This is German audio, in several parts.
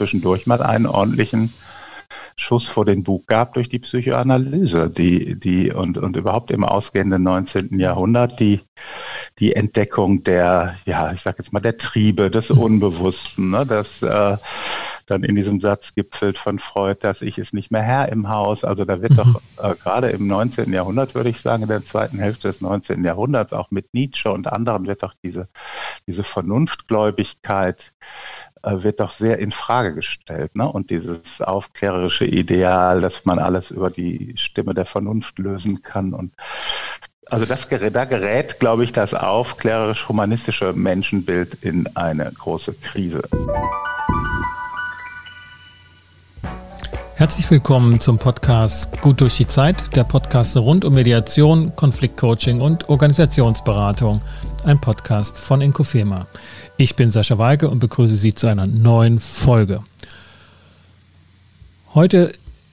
zwischendurch mal einen ordentlichen Schuss vor den Bug gab durch die Psychoanalyse, die, die und, und überhaupt im ausgehenden 19. Jahrhundert die, die Entdeckung der, ja, ich sag jetzt mal, der Triebe, des Unbewussten, ne, das äh, dann in diesem Satz gipfelt von Freud, dass ich ist nicht mehr Herr im Haus. Also da wird mhm. doch äh, gerade im 19. Jahrhundert, würde ich sagen, in der zweiten Hälfte des 19. Jahrhunderts, auch mit Nietzsche und anderen, wird doch diese, diese Vernunftgläubigkeit äh, wird doch sehr in Frage gestellt. Ne? Und dieses aufklärerische Ideal, dass man alles über die Stimme der Vernunft lösen kann. Und also das, da gerät, glaube ich, das aufklärerisch-humanistische Menschenbild in eine große Krise. Herzlich willkommen zum Podcast Gut durch die Zeit, der Podcast rund um Mediation, Konfliktcoaching und Organisationsberatung. Ein Podcast von Inkofema. Ich bin Sascha Weige und begrüße Sie zu einer neuen Folge. Heute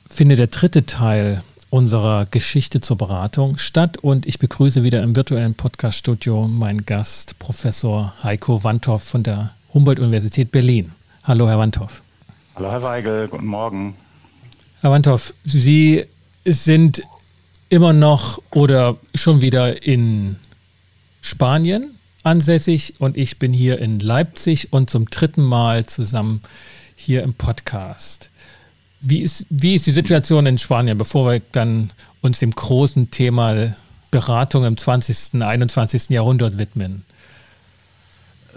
findet der dritte Teil unserer Geschichte zur Beratung statt und ich begrüße wieder im virtuellen Podcaststudio meinen Gast, Professor Heiko Wandhoff von der Humboldt-Universität Berlin. Hallo, Herr Wandhoff. Hallo, Herr Weigel, guten Morgen. Herr Wandhoff, Sie sind immer noch oder schon wieder in Spanien ansässig und ich bin hier in Leipzig und zum dritten Mal zusammen hier im Podcast. Wie ist, wie ist die Situation in Spanien, bevor wir dann uns dem großen Thema Beratung im 20., 21. Jahrhundert widmen?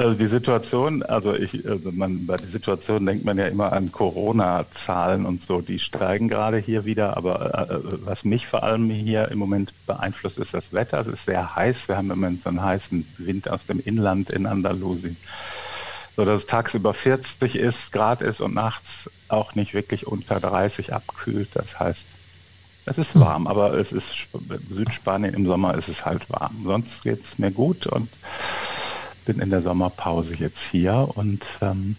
Also die Situation, also ich, also man, bei der Situation denkt man ja immer an Corona-Zahlen und so, die steigen gerade hier wieder, aber äh, was mich vor allem hier im Moment beeinflusst, ist das Wetter. Es ist sehr heiß. Wir haben im Moment so einen heißen Wind aus dem Inland in Andalusien, so dass es tagsüber 40 ist, Grad ist und nachts auch nicht wirklich unter 30 abkühlt. Das heißt, es ist hm. warm, aber es ist Südspanien im Sommer ist es halt warm. Sonst geht es mir gut und bin in der Sommerpause jetzt hier und ähm,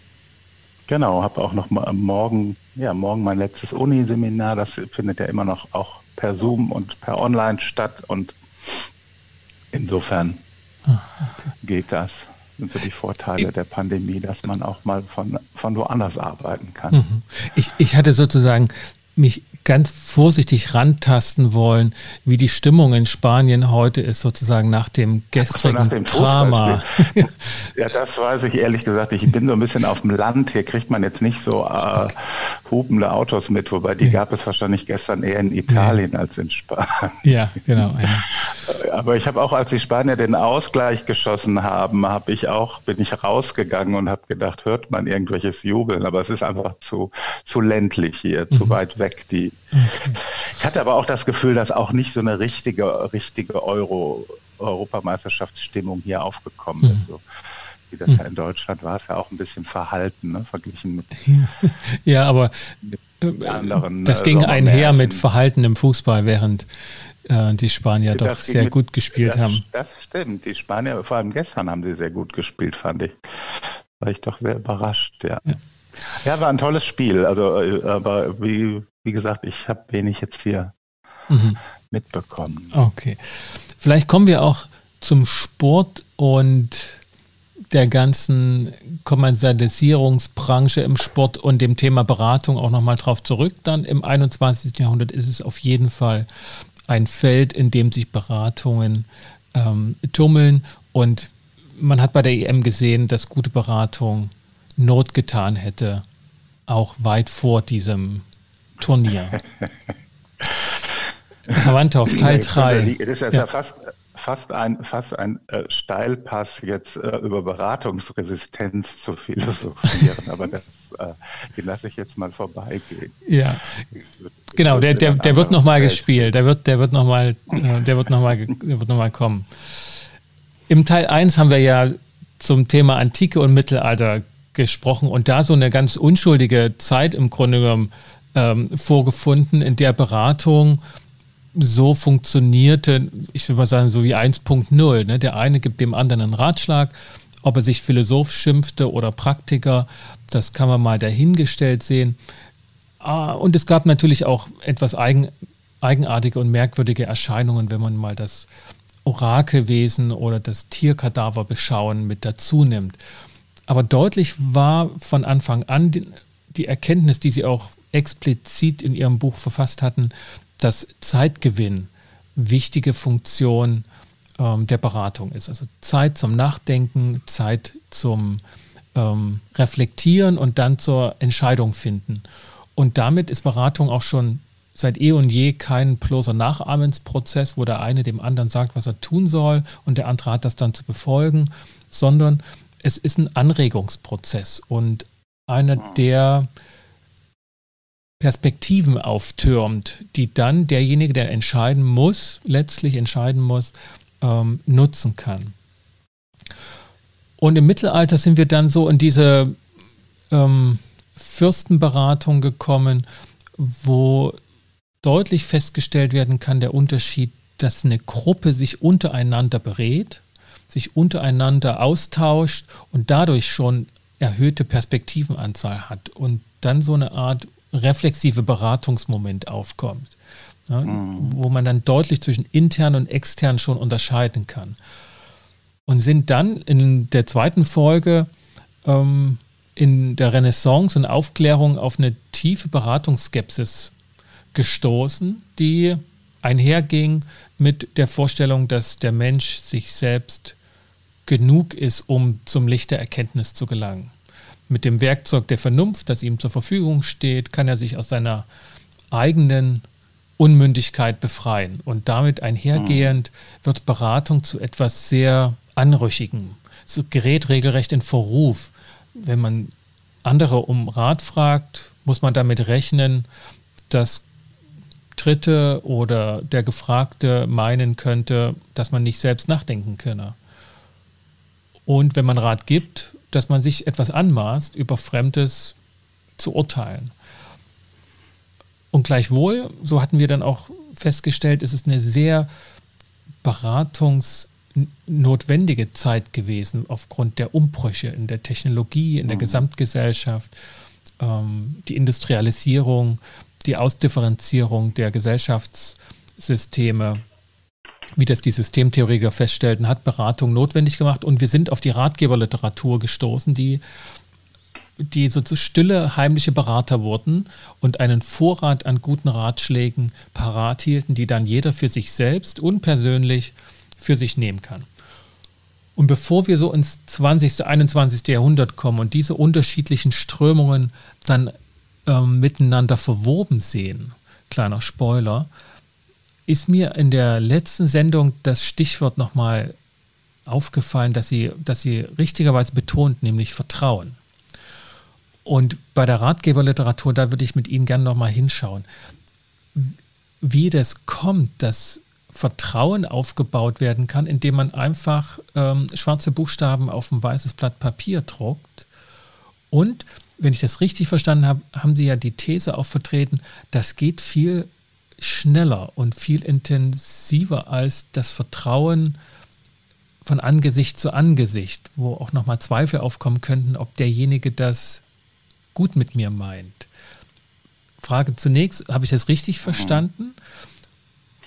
genau, habe auch noch mal morgen, ja, morgen mein letztes Uniseminar. Das findet ja immer noch auch per Zoom und per Online statt und insofern ah, okay. geht das. Sind so die Vorteile ich, der Pandemie, dass man auch mal von, von woanders arbeiten kann. Mhm. Ich, ich hatte sozusagen mich ganz vorsichtig rantasten wollen, wie die Stimmung in Spanien heute ist, sozusagen nach dem gestrigen so, nach dem Drama. ja, das weiß ich ehrlich gesagt. Ich bin so ein bisschen auf dem Land. Hier kriegt man jetzt nicht so äh, hubende Autos mit, wobei die ja. gab es wahrscheinlich gestern eher in Italien ja. als in Spanien. Ja, genau. Ja. Aber ich habe auch, als die Spanier den Ausgleich geschossen haben, habe ich auch, bin ich rausgegangen und habe gedacht, hört man irgendwelches Jubeln, aber es ist einfach zu, zu ländlich hier, mhm. zu weit weg. Die Okay. Ich hatte aber auch das Gefühl, dass auch nicht so eine richtige, richtige Euro, Europameisterschaftsstimmung hier aufgekommen mhm. ist. So wie das ja in Deutschland war, es ja auch ein bisschen verhalten, ne, verglichen mit, ja, aber anderen. Das äh, ging einher mit Verhalten im Fußball, während äh, die Spanier das doch sehr mit, gut gespielt das, haben. Das stimmt. Die Spanier, vor allem gestern, haben sie sehr gut gespielt, fand ich. War ich doch sehr überrascht, ja. ja. Ja, war ein tolles Spiel. Also, äh, aber wie, wie gesagt, ich habe wenig jetzt hier mhm. mitbekommen. Okay. Vielleicht kommen wir auch zum Sport und der ganzen Kommerzialisierungsbranche im Sport und dem Thema Beratung auch nochmal drauf zurück. Dann im 21. Jahrhundert ist es auf jeden Fall ein Feld, in dem sich Beratungen ähm, tummeln. Und man hat bei der EM gesehen, dass gute Beratung Not getan hätte, auch weit vor diesem Turnier. Herr Wandhoff, Teil 3. Das ist ja, ja. fast, fast ein, fast ein äh, Steilpass, jetzt äh, über Beratungsresistenz zu philosophieren, aber das, äh, den lasse ich jetzt mal vorbeigehen. Ja, genau, der, der, der wird nochmal gespielt, der wird, der wird nochmal äh, der wird noch mal, der wird noch mal kommen. Im Teil 1 haben wir ja zum Thema Antike und Mittelalter gesprochen und da so eine ganz unschuldige Zeit im Grunde genommen ähm, vorgefunden, in der Beratung so funktionierte, ich würde mal sagen, so wie 1.0. Ne? Der eine gibt dem anderen einen Ratschlag, ob er sich Philosoph schimpfte oder Praktiker, das kann man mal dahingestellt sehen. Ah, und es gab natürlich auch etwas eigen, eigenartige und merkwürdige Erscheinungen, wenn man mal das Orakelwesen oder das Tierkadaver beschauen mit dazu nimmt. Aber deutlich war von Anfang an die Erkenntnis, die Sie auch explizit in Ihrem Buch verfasst hatten, dass Zeitgewinn wichtige Funktion ähm, der Beratung ist. Also Zeit zum Nachdenken, Zeit zum ähm, Reflektieren und dann zur Entscheidung finden. Und damit ist Beratung auch schon seit eh und je kein bloßer Nachahmensprozess, wo der eine dem anderen sagt, was er tun soll und der andere hat das dann zu befolgen, sondern es ist ein Anregungsprozess und einer, mhm. der Perspektiven auftürmt, die dann derjenige, der entscheiden muss, letztlich entscheiden muss, ähm, nutzen kann. Und im Mittelalter sind wir dann so in diese ähm, Fürstenberatung gekommen, wo deutlich festgestellt werden kann, der Unterschied, dass eine Gruppe sich untereinander berät, sich untereinander austauscht und dadurch schon erhöhte Perspektivenanzahl hat und dann so eine Art reflexive Beratungsmoment aufkommt, ja, mhm. wo man dann deutlich zwischen intern und extern schon unterscheiden kann. Und sind dann in der zweiten Folge ähm, in der Renaissance und Aufklärung auf eine tiefe Beratungsskepsis gestoßen, die einherging mit der Vorstellung, dass der Mensch sich selbst genug ist, um zum Licht der Erkenntnis zu gelangen. Mit dem Werkzeug der Vernunft, das ihm zur Verfügung steht, kann er sich aus seiner eigenen Unmündigkeit befreien. Und damit einhergehend wird Beratung zu etwas sehr Anrüchigem. Es gerät regelrecht in Verruf. Wenn man andere um Rat fragt, muss man damit rechnen, dass Dritte oder der Gefragte meinen könnte, dass man nicht selbst nachdenken könne. Und wenn man Rat gibt, dass man sich etwas anmaßt, über Fremdes zu urteilen. Und gleichwohl, so hatten wir dann auch festgestellt, ist es eine sehr beratungsnotwendige Zeit gewesen aufgrund der Umbrüche in der Technologie, in der mhm. Gesamtgesellschaft, ähm, die Industrialisierung, die Ausdifferenzierung der Gesellschaftssysteme, wie das die Systemtheoretiker feststellten, hat Beratung notwendig gemacht. Und wir sind auf die Ratgeberliteratur gestoßen, die, die so stille, heimliche Berater wurden und einen Vorrat an guten Ratschlägen parat hielten, die dann jeder für sich selbst unpersönlich für sich nehmen kann. Und bevor wir so ins 20., 21. Jahrhundert kommen und diese unterschiedlichen Strömungen dann ähm, miteinander verwoben sehen, kleiner Spoiler, ist mir in der letzten Sendung das Stichwort nochmal aufgefallen, dass sie, dass sie richtigerweise betont, nämlich Vertrauen. Und bei der Ratgeberliteratur, da würde ich mit Ihnen gerne nochmal hinschauen, wie das kommt, dass Vertrauen aufgebaut werden kann, indem man einfach ähm, schwarze Buchstaben auf ein weißes Blatt Papier druckt und wenn ich das richtig verstanden habe, haben Sie ja die These auch vertreten, das geht viel schneller und viel intensiver als das Vertrauen von Angesicht zu Angesicht, wo auch nochmal Zweifel aufkommen könnten, ob derjenige das gut mit mir meint. Frage zunächst, habe ich das richtig mhm. verstanden?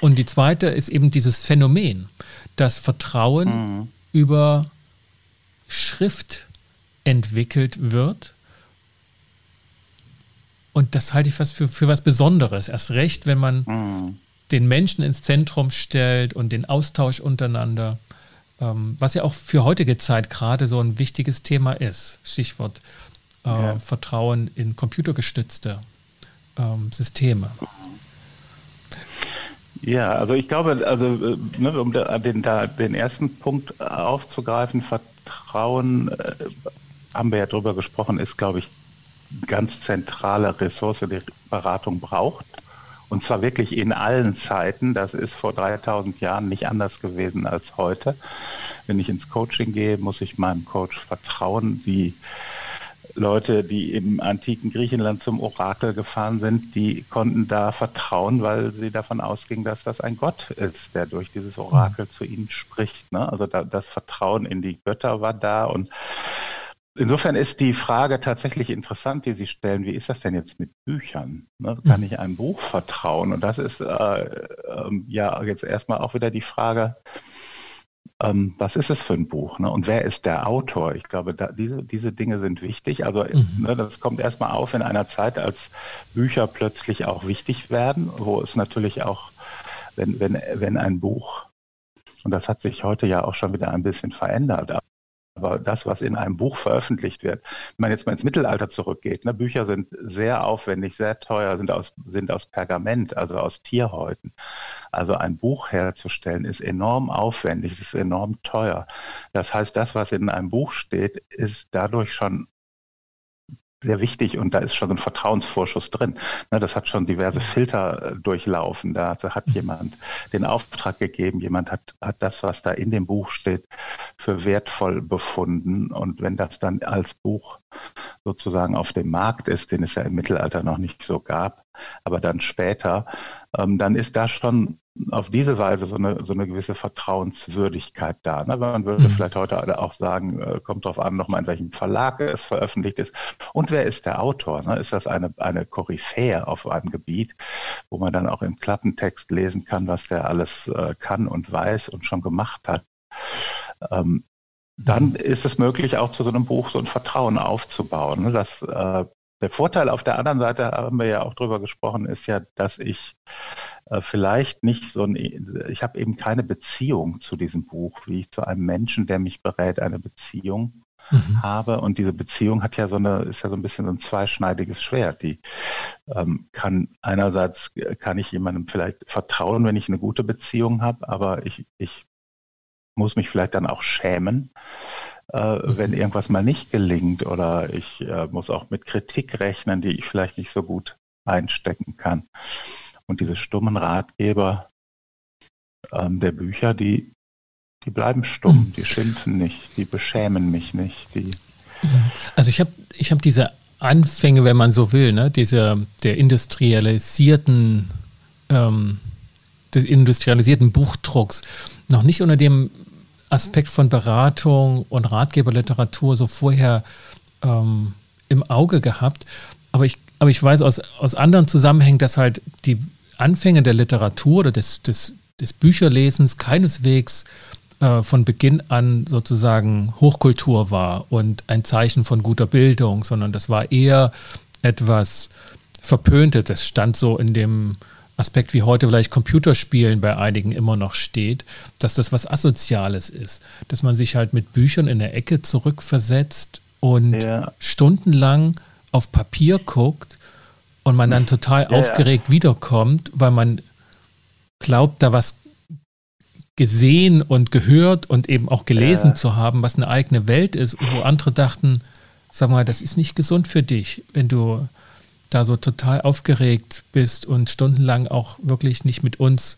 Und die zweite ist eben dieses Phänomen, dass Vertrauen mhm. über Schrift entwickelt wird und das halte ich fast für, für was Besonderes. Erst recht, wenn man mhm. den Menschen ins Zentrum stellt und den Austausch untereinander, ähm, was ja auch für heutige Zeit gerade so ein wichtiges Thema ist. Stichwort äh, ja. Vertrauen in computergestützte ähm, Systeme. Ja, also ich glaube, also äh, ne, um den, den ersten Punkt aufzugreifen, Vertrauen, äh, haben wir ja drüber gesprochen, ist, glaube ich, ganz zentrale Ressource, die Beratung braucht. Und zwar wirklich in allen Zeiten. Das ist vor 3000 Jahren nicht anders gewesen als heute. Wenn ich ins Coaching gehe, muss ich meinem Coach vertrauen. Die Leute, die im antiken Griechenland zum Orakel gefahren sind, die konnten da vertrauen, weil sie davon ausgingen, dass das ein Gott ist, der durch dieses Orakel zu ihnen spricht. Ne? Also da, das Vertrauen in die Götter war da und Insofern ist die Frage tatsächlich interessant, die Sie stellen. Wie ist das denn jetzt mit Büchern? Ne? Kann ich einem Buch vertrauen? Und das ist äh, äh, ja jetzt erstmal auch wieder die Frage, ähm, was ist es für ein Buch ne? und wer ist der Autor? Ich glaube, da, diese, diese Dinge sind wichtig. Also mhm. ne, das kommt erstmal auf in einer Zeit, als Bücher plötzlich auch wichtig werden, wo es natürlich auch, wenn, wenn, wenn ein Buch, und das hat sich heute ja auch schon wieder ein bisschen verändert, aber das, was in einem Buch veröffentlicht wird, wenn man jetzt mal ins Mittelalter zurückgeht, ne, Bücher sind sehr aufwendig, sehr teuer, sind aus, sind aus Pergament, also aus Tierhäuten. Also ein Buch herzustellen ist enorm aufwendig, es ist enorm teuer. Das heißt, das, was in einem Buch steht, ist dadurch schon sehr wichtig und da ist schon ein Vertrauensvorschuss drin. Ne, das hat schon diverse Filter äh, durchlaufen. Da hat jemand den Auftrag gegeben, jemand hat, hat das, was da in dem Buch steht, für wertvoll befunden. Und wenn das dann als Buch sozusagen auf dem Markt ist, den es ja im Mittelalter noch nicht so gab, aber dann später, ähm, dann ist da schon auf diese Weise so eine, so eine gewisse Vertrauenswürdigkeit da. Ne? Man würde mhm. vielleicht heute auch sagen, äh, kommt darauf an, nochmal in welchem Verlag es veröffentlicht ist. Und wer ist der Autor? Ne? Ist das eine, eine Koryphäe auf einem Gebiet, wo man dann auch im Klappentext lesen kann, was der alles äh, kann und weiß und schon gemacht hat? Ähm, dann mhm. ist es möglich, auch zu so einem Buch so ein Vertrauen aufzubauen. Ne? Dass, äh, der Vorteil auf der anderen Seite, haben wir ja auch drüber gesprochen, ist ja, dass ich äh, vielleicht nicht so ein, ich habe eben keine Beziehung zu diesem Buch, wie ich zu einem Menschen, der mich berät, eine Beziehung mhm. habe. Und diese Beziehung hat ja so eine, ist ja so ein bisschen so ein zweischneidiges Schwert. Die ähm, kann einerseits kann ich jemandem vielleicht vertrauen, wenn ich eine gute Beziehung habe, aber ich, ich muss mich vielleicht dann auch schämen, äh, wenn mhm. irgendwas mal nicht gelingt oder ich äh, muss auch mit Kritik rechnen, die ich vielleicht nicht so gut einstecken kann. Und diese stummen Ratgeber ähm, der Bücher, die, die bleiben stumm, mhm. die schimpfen nicht, die beschämen mich nicht. Die also ich habe ich hab diese Anfänge, wenn man so will, ne, diese, der industrialisierten, ähm, des industrialisierten Buchdrucks noch nicht unter dem Aspekt von Beratung und Ratgeberliteratur so vorher ähm, im Auge gehabt. Aber ich, aber ich weiß aus, aus anderen Zusammenhängen, dass halt die Anfänge der Literatur oder des, des, des Bücherlesens keineswegs äh, von Beginn an sozusagen Hochkultur war und ein Zeichen von guter Bildung, sondern das war eher etwas Verpöntes. Das stand so in dem Aspekt, wie heute vielleicht Computerspielen bei einigen immer noch steht, dass das was Asoziales ist. Dass man sich halt mit Büchern in der Ecke zurückversetzt und ja. stundenlang auf Papier guckt und man dann total ja, aufgeregt ja. wiederkommt, weil man glaubt, da was gesehen und gehört und eben auch gelesen zu haben, was eine eigene Welt ist, wo andere dachten, sag mal, das ist nicht gesund für dich, wenn du da so total aufgeregt bist und stundenlang auch wirklich nicht mit uns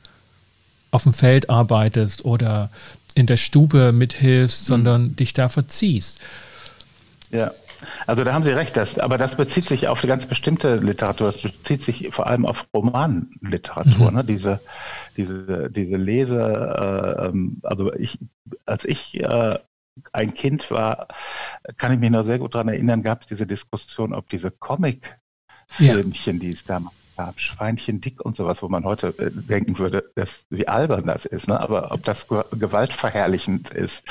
auf dem Feld arbeitest oder in der Stube mithilfst, mhm. sondern dich da verziehst. Ja. Also da haben Sie recht, das, aber das bezieht sich auf eine ganz bestimmte Literatur. Das bezieht sich vor allem auf Romanliteratur. Mhm. Ne? Diese, diese, diese Lese, äh, ähm, also ich, als ich äh, ein Kind war, kann ich mich noch sehr gut daran erinnern, gab es diese Diskussion, ob diese Comic-Filmchen, ja. die es damals gab, Schweinchen dick und sowas, wo man heute äh, denken würde, dass, wie albern das ist, ne? aber ob das gewaltverherrlichend ist,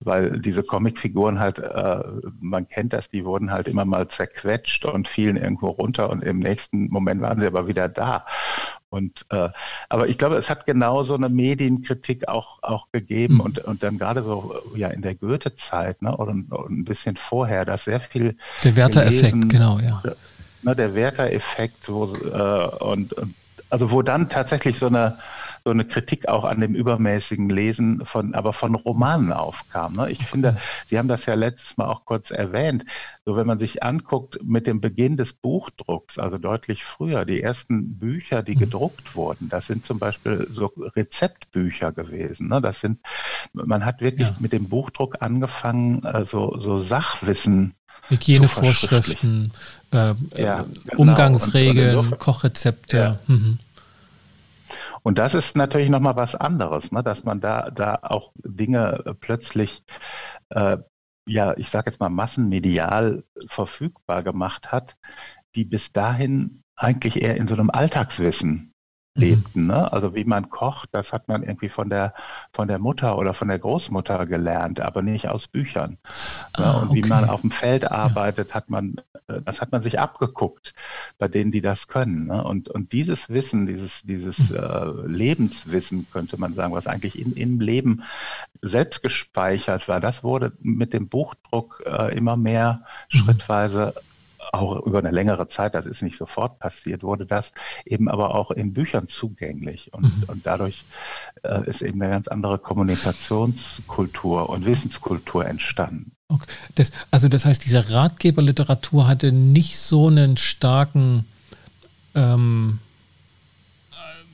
weil diese Comicfiguren halt, äh, man kennt das, die wurden halt immer mal zerquetscht und fielen irgendwo runter und im nächsten Moment waren sie aber wieder da. Und, äh, aber ich glaube, es hat genau so eine Medienkritik auch, auch gegeben mhm. und, und dann gerade so ja in der Goethe-Zeit ne, oder, oder ein bisschen vorher, dass sehr viel. Der Werther-Effekt, genau, ja ne, der Werther-Effekt, wo, äh, und, und, also wo dann tatsächlich so eine, so eine Kritik auch an dem übermäßigen Lesen von, aber von Romanen aufkam. Ne? Ich finde, Sie haben das ja letztes Mal auch kurz erwähnt. So, wenn man sich anguckt mit dem Beginn des Buchdrucks, also deutlich früher, die ersten Bücher, die mhm. gedruckt wurden, das sind zum Beispiel so Rezeptbücher gewesen. Ne? Das sind, man hat wirklich ja. mit dem Buchdruck angefangen, äh, so, so Sachwissen Hygienevorschriften, äh, ja, äh, genau. Umgangsregeln, und, und Kochrezepte. Ja. Mhm. Und das ist natürlich nochmal was anderes, ne? dass man da, da auch Dinge plötzlich, äh, ja, ich sage jetzt mal massenmedial verfügbar gemacht hat, die bis dahin eigentlich eher in so einem Alltagswissen lebten. Ne? Also wie man kocht, das hat man irgendwie von der, von der Mutter oder von der Großmutter gelernt, aber nicht aus Büchern. Ah, und okay. wie man auf dem Feld arbeitet, hat man, äh, das hat man sich abgeguckt bei denen, die das können. Ne? Und, und dieses Wissen, dieses, dieses mhm. äh, Lebenswissen, könnte man sagen, was eigentlich in, im Leben selbst gespeichert war, das wurde mit dem Buchdruck äh, immer mehr mhm. schrittweise auch über eine längere Zeit, das ist nicht sofort passiert, wurde das eben aber auch in Büchern zugänglich. Und, mhm. und dadurch äh, ist eben eine ganz andere Kommunikationskultur und Wissenskultur entstanden. Okay. Das, also das heißt, diese Ratgeberliteratur hatte nicht so einen starken ähm,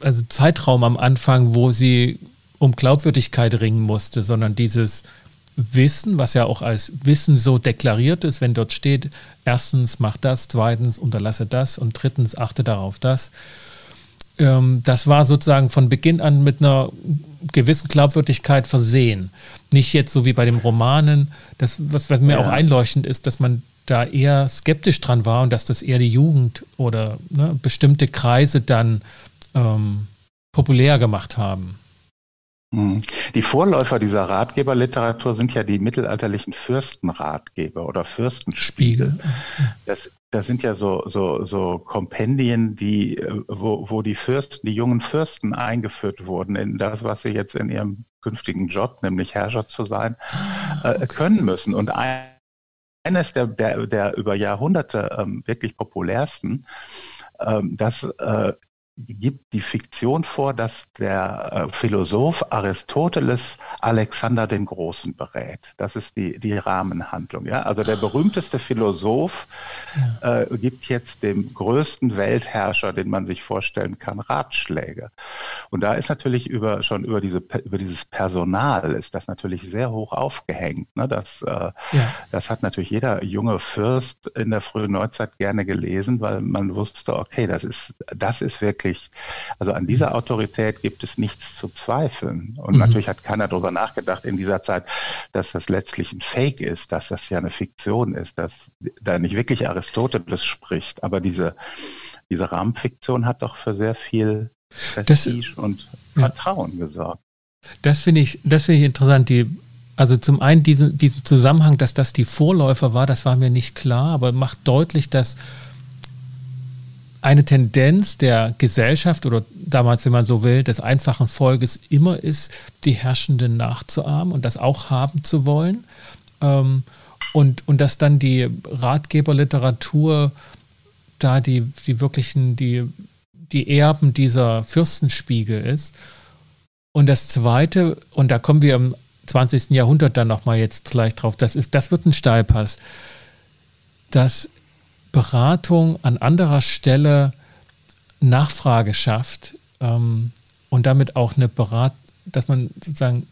also Zeitraum am Anfang, wo sie um Glaubwürdigkeit ringen musste, sondern dieses Wissen, was ja auch als Wissen so deklariert ist, wenn dort steht, erstens mach das, zweitens unterlasse das und drittens achte darauf das. Ähm, das war sozusagen von Beginn an mit einer gewissen Glaubwürdigkeit versehen. Nicht jetzt so wie bei den Romanen, das, was, was mir ja. auch einleuchtend ist, dass man da eher skeptisch dran war und dass das eher die Jugend oder ne, bestimmte Kreise dann ähm, populär gemacht haben. Mhm. Die Vorläufer dieser Ratgeberliteratur sind ja die mittelalterlichen Fürstenratgeber oder Fürstenspiegel. Das, das sind ja so, so, so Kompendien, die, wo, wo die Fürsten, die jungen Fürsten eingeführt wurden in das, was sie jetzt in ihrem künftigen Job, nämlich Herrscher zu sein, äh, okay. können müssen. Und eines der, der, der über Jahrhunderte ähm, wirklich populärsten, ähm, das äh, gibt die Fiktion vor, dass der äh, Philosoph Aristoteles Alexander den Großen berät. Das ist die, die Rahmenhandlung. Ja? Also der berühmteste Philosoph ja. äh, gibt jetzt dem größten Weltherrscher, den man sich vorstellen kann, Ratschläge. Und da ist natürlich über, schon über, diese, über dieses Personal ist das natürlich sehr hoch aufgehängt. Ne? Das, äh, ja. das hat natürlich jeder junge Fürst in der frühen Neuzeit gerne gelesen, weil man wusste, okay, das ist, das ist wirklich wirklich, also an dieser Autorität gibt es nichts zu zweifeln. Und mhm. natürlich hat keiner darüber nachgedacht in dieser Zeit, dass das letztlich ein Fake ist, dass das ja eine Fiktion ist, dass da nicht wirklich Aristoteles spricht. Aber diese, diese Rahmenfiktion hat doch für sehr viel Prestige das, und Vertrauen ja. gesorgt. Das finde ich, das finde ich interessant. Die, also zum einen diesen, diesen Zusammenhang, dass das die Vorläufer war, das war mir nicht klar, aber macht deutlich, dass eine Tendenz der Gesellschaft oder damals, wenn man so will, des einfachen Volkes immer ist, die Herrschenden nachzuahmen und das auch haben zu wollen. Ähm, und, und dass dann die Ratgeberliteratur da die, die wirklichen, die, die Erben dieser Fürstenspiegel ist. Und das Zweite, und da kommen wir im 20. Jahrhundert dann nochmal jetzt gleich drauf, das, ist, das wird ein Steilpass, dass Beratung an anderer Stelle Nachfrage schafft ähm, und damit auch eine Beratung, dass man sozusagen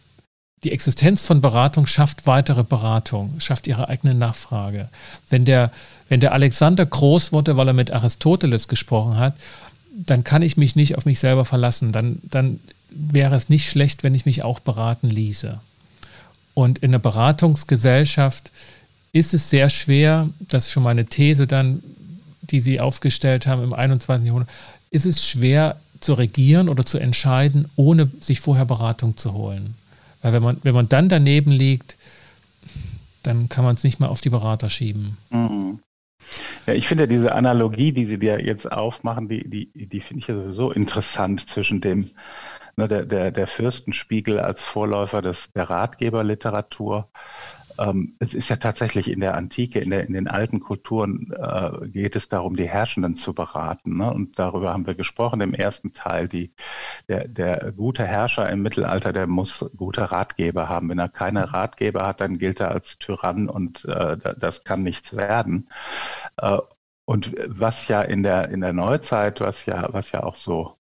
die Existenz von Beratung schafft weitere Beratung, schafft ihre eigene Nachfrage. Wenn der, wenn der Alexander groß wurde, weil er mit Aristoteles gesprochen hat, dann kann ich mich nicht auf mich selber verlassen. Dann, dann wäre es nicht schlecht, wenn ich mich auch beraten ließe. Und in einer Beratungsgesellschaft ist es sehr schwer, das ist schon mal eine These dann, die Sie aufgestellt haben im 21. Jahrhundert, ist es schwer zu regieren oder zu entscheiden, ohne sich vorher Beratung zu holen. Weil wenn man, wenn man dann daneben liegt, dann kann man es nicht mehr auf die Berater schieben. Mhm. Ja, ich finde diese Analogie, die Sie dir jetzt aufmachen, die, die, die finde ich ja sowieso interessant zwischen dem, ne, der, der, der Fürstenspiegel als Vorläufer des, der Ratgeberliteratur ähm, es ist ja tatsächlich in der Antike, in, der, in den alten Kulturen äh, geht es darum, die Herrschenden zu beraten. Ne? Und darüber haben wir gesprochen im ersten Teil. Die, der, der gute Herrscher im Mittelalter, der muss gute Ratgeber haben. Wenn er keine Ratgeber hat, dann gilt er als Tyrann und äh, das kann nichts werden. Äh, und was ja in der, in der Neuzeit, was ja, was ja auch so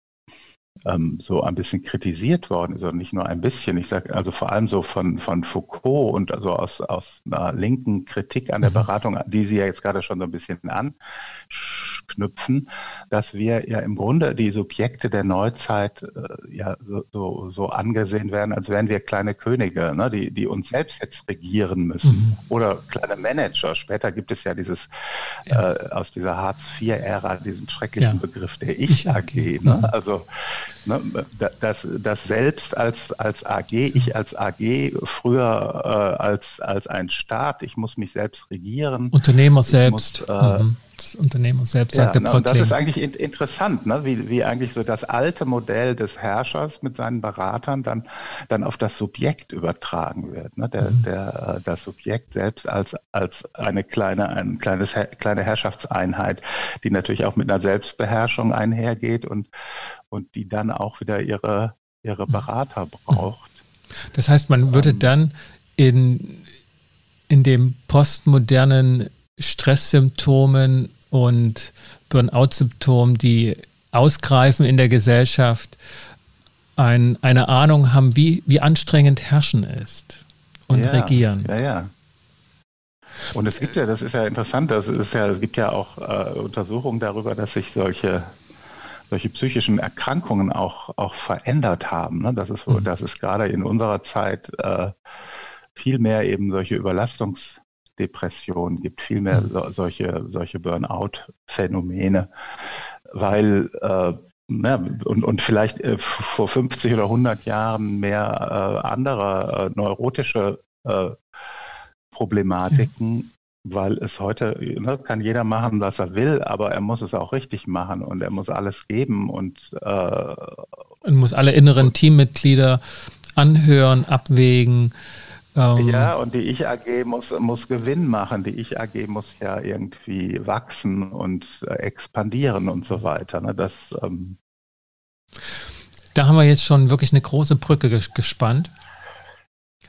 ähm, so ein bisschen kritisiert worden ist, und nicht nur ein bisschen. Ich sage also vor allem so von, von Foucault und also aus, aus einer linken Kritik an der mhm. Beratung, die Sie ja jetzt gerade schon so ein bisschen anknüpfen, dass wir ja im Grunde die Subjekte der Neuzeit äh, ja so, so, so, angesehen werden, als wären wir kleine Könige, ne, die, die uns selbst jetzt regieren müssen. Mhm. Oder kleine Manager. Später gibt es ja dieses ja. Äh, aus dieser Hartz-IV-Ära diesen schrecklichen ja. Begriff der Ich-AG. Ich ne? Mhm. Also ne, das, das Selbst als, als AG, ich als AG, früher äh, als, als ein Staat, ich muss mich selbst regieren. Unternehmer selbst. Muss, äh, mhm des Unternehmers selbst, sagt ja, der Und das ist eigentlich in, interessant, ne? wie, wie eigentlich so das alte Modell des Herrschers mit seinen Beratern dann, dann auf das Subjekt übertragen wird. Ne? Der, mhm. der, das Subjekt selbst als, als eine kleine, ein kleines, kleine Herrschaftseinheit, die natürlich auch mit einer Selbstbeherrschung einhergeht und, und die dann auch wieder ihre, ihre mhm. Berater braucht. Das heißt, man würde ähm, dann in, in dem postmodernen Stresssymptomen und Burnout-Symptomen, die ausgreifen in der Gesellschaft, ein, eine Ahnung haben, wie, wie anstrengend Herrschen ist und ja, regieren. Ja, ja. Und es gibt ja, das ist ja interessant, das ist ja, es gibt ja auch äh, Untersuchungen darüber, dass sich solche, solche psychischen Erkrankungen auch, auch verändert haben. Ne? Das ist, mhm. es gerade in unserer Zeit äh, viel mehr eben solche Überlastungs- Depressionen gibt, viel mehr mhm. so, solche, solche Burnout-Phänomene, weil äh, ja, und, und vielleicht äh, vor 50 oder 100 Jahren mehr äh, andere äh, neurotische äh, Problematiken, weil es heute ne, kann jeder machen, was er will, aber er muss es auch richtig machen und er muss alles geben und, äh, und muss alle inneren Teammitglieder anhören, abwägen. Ähm, ja, und die Ich-AG muss, muss Gewinn machen. Die Ich-AG muss ja irgendwie wachsen und äh, expandieren und so weiter. Ne? Das, ähm da haben wir jetzt schon wirklich eine große Brücke gespannt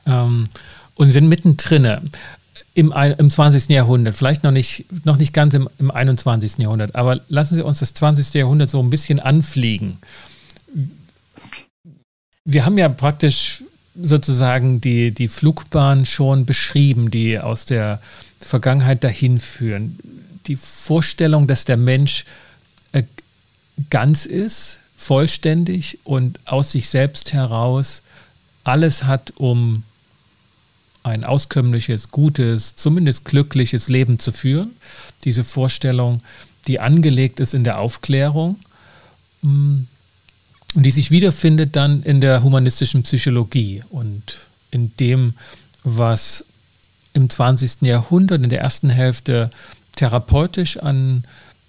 ähm, und sind mittendrin im, im 20. Jahrhundert. Vielleicht noch nicht, noch nicht ganz im, im 21. Jahrhundert, aber lassen Sie uns das 20. Jahrhundert so ein bisschen anfliegen. Wir haben ja praktisch sozusagen die, die Flugbahn schon beschrieben, die aus der Vergangenheit dahin führen. Die Vorstellung, dass der Mensch äh, ganz ist, vollständig und aus sich selbst heraus alles hat, um ein auskömmliches, gutes, zumindest glückliches Leben zu führen. Diese Vorstellung, die angelegt ist in der Aufklärung, hm, und die sich wiederfindet dann in der humanistischen Psychologie und in dem, was im 20. Jahrhundert, in der ersten Hälfte therapeutisch an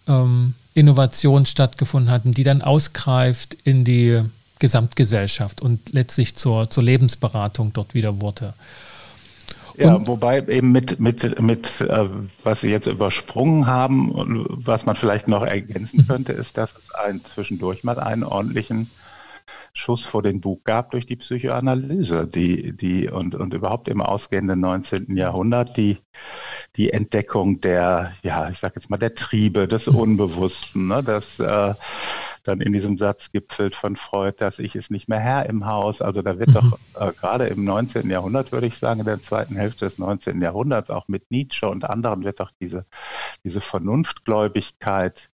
ähm, Innovation stattgefunden hatten, die dann ausgreift in die Gesamtgesellschaft und letztlich zur, zur Lebensberatung dort wieder wurde. Ja, wobei eben mit, mit, mit äh, was Sie jetzt übersprungen haben und was man vielleicht noch ergänzen mhm. könnte, ist, dass es ein, zwischendurch mal einen ordentlichen Schuss vor den Bug gab durch die Psychoanalyse, die, die und, und überhaupt im ausgehenden 19. Jahrhundert die, die Entdeckung der, ja, ich sag jetzt mal, der Triebe, des mhm. Unbewussten, ne, das äh, dann in diesem Satz gipfelt von Freud, dass ich ist nicht mehr Herr im Haus. Also da wird mhm. doch äh, gerade im 19. Jahrhundert, würde ich sagen, in der zweiten Hälfte des 19. Jahrhunderts, auch mit Nietzsche und anderen, wird doch diese, diese Vernunftgläubigkeit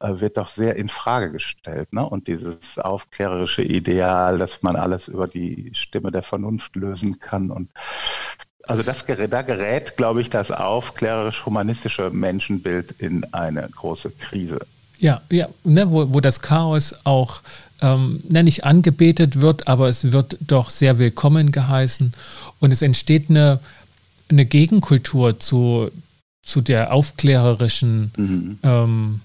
äh, wird doch sehr in Frage gestellt. Ne? Und dieses aufklärerische Ideal, dass man alles über die Stimme der Vernunft lösen kann und also das, da gerät, glaube ich, das aufklärerisch-humanistische Menschenbild in eine große Krise. Ja, ja ne, wo, wo das Chaos auch ähm, ne, nicht angebetet wird, aber es wird doch sehr willkommen geheißen und es entsteht eine, eine Gegenkultur zu, zu der aufklärerischen mhm. ähm,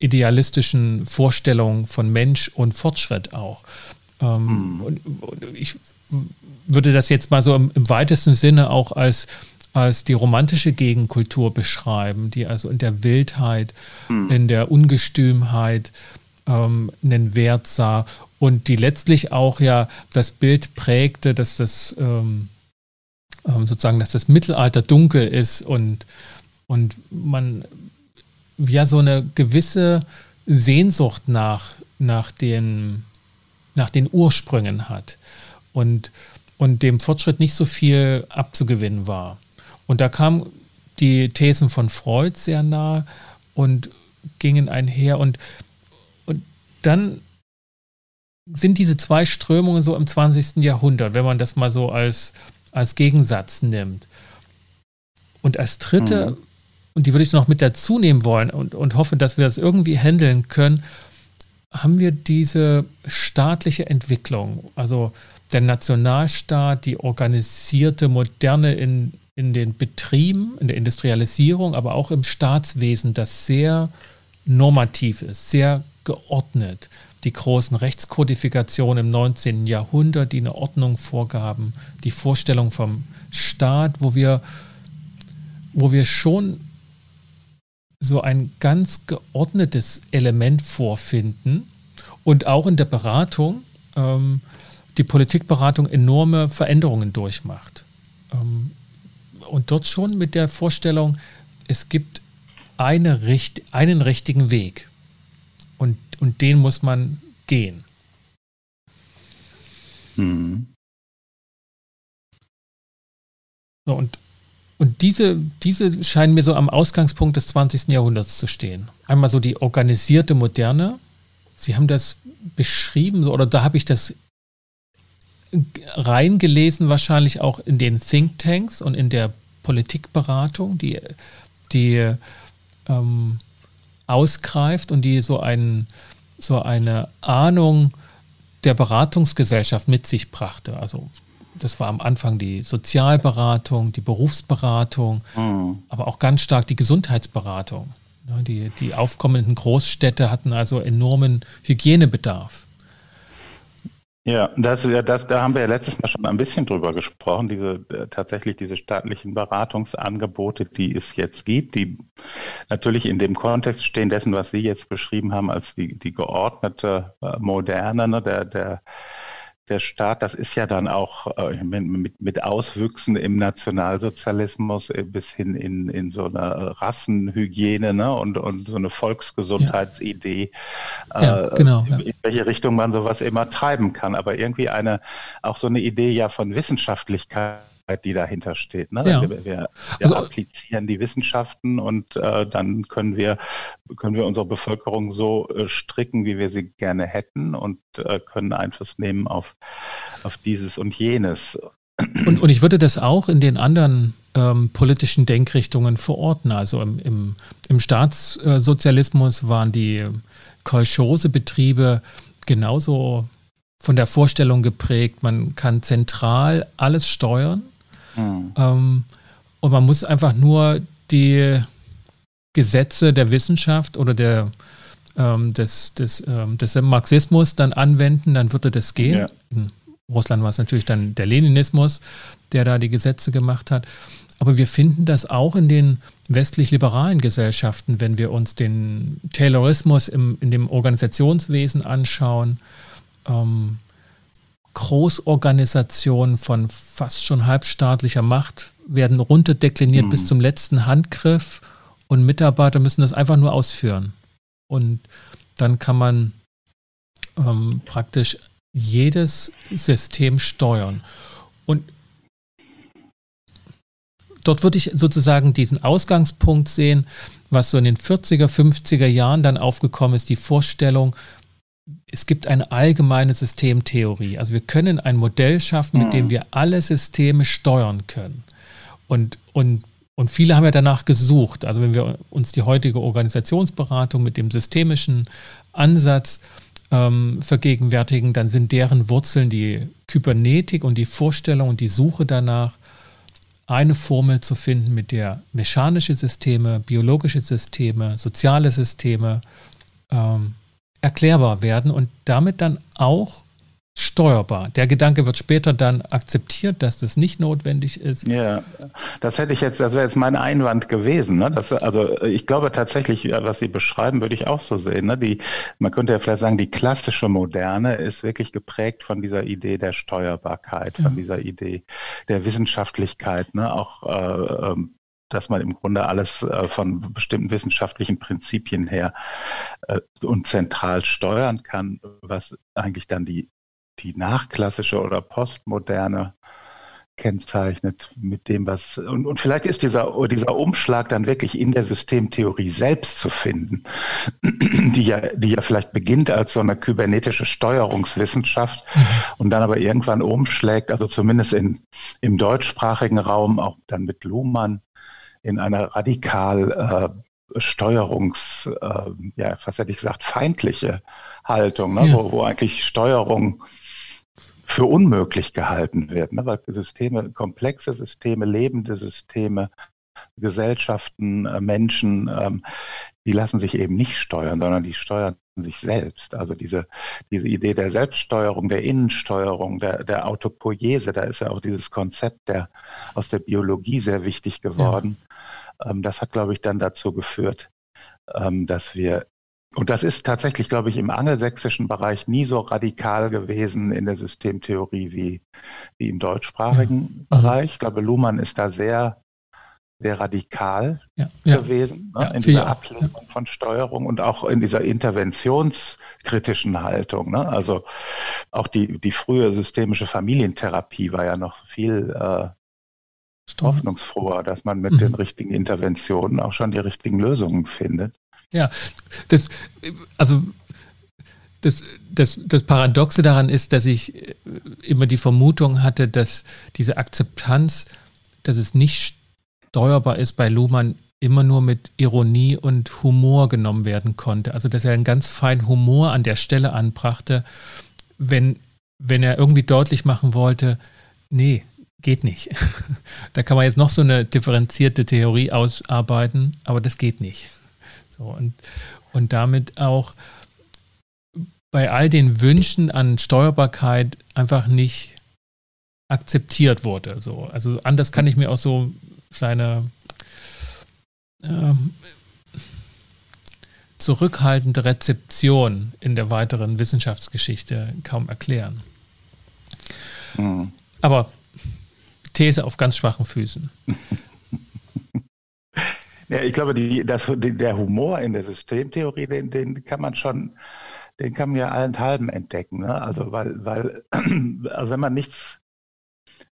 idealistischen Vorstellung von Mensch und Fortschritt auch. Ähm, mhm. und, ich würde das jetzt mal so im, im, weitesten Sinne auch als, als die romantische Gegenkultur beschreiben, die also in der Wildheit, mhm. in der Ungestümheit ähm, einen Wert sah und die letztlich auch ja das Bild prägte, dass das ähm, ähm sozusagen, dass das Mittelalter dunkel ist und, und man ja so eine gewisse Sehnsucht nach, nach, den, nach den Ursprüngen hat und, und dem Fortschritt nicht so viel abzugewinnen war. Und da kamen die Thesen von Freud sehr nah und gingen einher und, und dann sind diese zwei Strömungen so im 20. Jahrhundert, wenn man das mal so als, als Gegensatz nimmt. Und als dritte, mhm. und die würde ich noch mit dazu nehmen wollen und, und hoffe, dass wir das irgendwie handeln können, haben wir diese staatliche Entwicklung, also der Nationalstaat, die organisierte Moderne in, in den Betrieben, in der Industrialisierung, aber auch im Staatswesen, das sehr normativ ist, sehr geordnet. Die großen Rechtskodifikationen im 19. Jahrhundert, die eine Ordnung vorgaben, die Vorstellung vom Staat, wo wir, wo wir schon so ein ganz geordnetes Element vorfinden und auch in der Beratung ähm, die Politikberatung enorme Veränderungen durchmacht. Ähm, und dort schon mit der Vorstellung, es gibt eine, einen richtigen Weg und, und den muss man gehen. Mhm. So, und und diese, diese scheinen mir so am Ausgangspunkt des 20. Jahrhunderts zu stehen. Einmal so die organisierte Moderne. Sie haben das beschrieben, oder da habe ich das reingelesen, wahrscheinlich auch in den Thinktanks und in der Politikberatung, die, die ähm, ausgreift und die so, ein, so eine Ahnung der Beratungsgesellschaft mit sich brachte. Also das war am Anfang die Sozialberatung, die Berufsberatung, mhm. aber auch ganz stark die Gesundheitsberatung. Die, die aufkommenden Großstädte hatten also enormen Hygienebedarf. Ja, das, das, da haben wir ja letztes Mal schon ein bisschen drüber gesprochen, diese äh, tatsächlich diese staatlichen Beratungsangebote, die es jetzt gibt, die natürlich in dem Kontext stehen dessen, was Sie jetzt beschrieben haben, als die, die geordnete äh, Moderne, ne, der, der der Staat, das ist ja dann auch äh, mit, mit, Auswüchsen im Nationalsozialismus äh, bis hin in, in so eine Rassenhygiene ne? und, und so eine Volksgesundheitsidee, ja. Ja, äh, genau, ja. in welche Richtung man sowas immer treiben kann. Aber irgendwie eine, auch so eine Idee ja von Wissenschaftlichkeit die dahinter steht. Ne? Ja. Wir, wir, wir also, applizieren die Wissenschaften und äh, dann können wir, können wir unsere Bevölkerung so äh, stricken, wie wir sie gerne hätten und äh, können Einfluss nehmen auf, auf dieses und jenes. Und, und ich würde das auch in den anderen ähm, politischen Denkrichtungen verorten. Also im, im, im Staatssozialismus waren die Kolchosebetriebe genauso von der Vorstellung geprägt, man kann zentral alles steuern Mhm. Ähm, und man muss einfach nur die Gesetze der Wissenschaft oder der, ähm, des, des, ähm, des Marxismus dann anwenden, dann würde das gehen. Ja. In Russland war es natürlich dann der Leninismus, der da die Gesetze gemacht hat. Aber wir finden das auch in den westlich-liberalen Gesellschaften, wenn wir uns den Taylorismus im, in dem Organisationswesen anschauen. Ähm, Großorganisationen von fast schon halbstaatlicher Macht werden runterdekliniert mhm. bis zum letzten Handgriff und Mitarbeiter müssen das einfach nur ausführen. Und dann kann man ähm, praktisch jedes System steuern. Und dort würde ich sozusagen diesen Ausgangspunkt sehen, was so in den 40er, 50er Jahren dann aufgekommen ist, die Vorstellung, es gibt eine allgemeine Systemtheorie. Also wir können ein Modell schaffen, mit dem mhm. wir alle Systeme steuern können. Und, und, und viele haben ja danach gesucht. Also wenn wir uns die heutige Organisationsberatung mit dem systemischen Ansatz ähm, vergegenwärtigen, dann sind deren Wurzeln die Kybernetik und die Vorstellung und die Suche danach, eine Formel zu finden, mit der mechanische Systeme, biologische Systeme, soziale Systeme, ähm, erklärbar werden und damit dann auch steuerbar. Der Gedanke wird später dann akzeptiert, dass das nicht notwendig ist. Ja, das hätte ich jetzt, das wäre jetzt mein Einwand gewesen. Ne? Das, also ich glaube tatsächlich, was Sie beschreiben, würde ich auch so sehen. Ne? Die, man könnte ja vielleicht sagen, die klassische Moderne ist wirklich geprägt von dieser Idee der Steuerbarkeit, ja. von dieser Idee der Wissenschaftlichkeit, ne? auch äh, ähm, dass man im Grunde alles äh, von bestimmten wissenschaftlichen Prinzipien her äh, und zentral steuern kann, was eigentlich dann die, die nachklassische oder postmoderne kennzeichnet mit dem, was, und, und vielleicht ist dieser, dieser Umschlag dann wirklich in der Systemtheorie selbst zu finden, die ja, die ja vielleicht beginnt als so eine kybernetische Steuerungswissenschaft mhm. und dann aber irgendwann umschlägt, also zumindest in, im deutschsprachigen Raum, auch dann mit Luhmann, in eine radikal äh, Steuerungs, äh, ja, was hätte ich gesagt, feindliche Haltung, ne? ja. wo, wo eigentlich Steuerung für unmöglich gehalten wird, ne? weil Systeme, komplexe Systeme, lebende Systeme, Gesellschaften, äh, Menschen, ähm, die lassen sich eben nicht steuern, sondern die steuern sich selbst. Also diese, diese Idee der Selbststeuerung, der Innensteuerung, der, der Autopoiese, da ist ja auch dieses Konzept der, aus der Biologie sehr wichtig geworden. Ja. Ähm, das hat, glaube ich, dann dazu geführt, ähm, dass wir und das ist tatsächlich, glaube ich, im angelsächsischen Bereich nie so radikal gewesen in der Systemtheorie wie, wie im deutschsprachigen mhm. Bereich. Ich glaube, Luhmann ist da sehr, sehr radikal ja, ja. gewesen ne, in dieser Ablehnung von Steuerung und auch in dieser interventionskritischen Haltung. Ne? Also auch die, die frühe systemische Familientherapie war ja noch viel äh, hoffnungsfroher, dass man mit mhm. den richtigen Interventionen auch schon die richtigen Lösungen findet. Ja, das, also das, das, das Paradoxe daran ist, dass ich äh, immer die Vermutung hatte, dass diese Akzeptanz, dass es nicht steuerbar ist bei Luhmann, immer nur mit Ironie und Humor genommen werden konnte. Also dass er einen ganz feinen Humor an der Stelle anbrachte, wenn, wenn er irgendwie deutlich machen wollte, nee, geht nicht. da kann man jetzt noch so eine differenzierte Theorie ausarbeiten, aber das geht nicht. So, und, und damit auch bei all den Wünschen an Steuerbarkeit einfach nicht akzeptiert wurde. So. Also anders kann ich mir auch so seine ähm, zurückhaltende Rezeption in der weiteren Wissenschaftsgeschichte kaum erklären. Mhm. Aber These auf ganz schwachen Füßen. Ja, ich glaube, die, das, der Humor in der Systemtheorie, den, den kann man schon, den kann man ja allenthalben entdecken. Ne? Also weil, weil also wenn man nichts,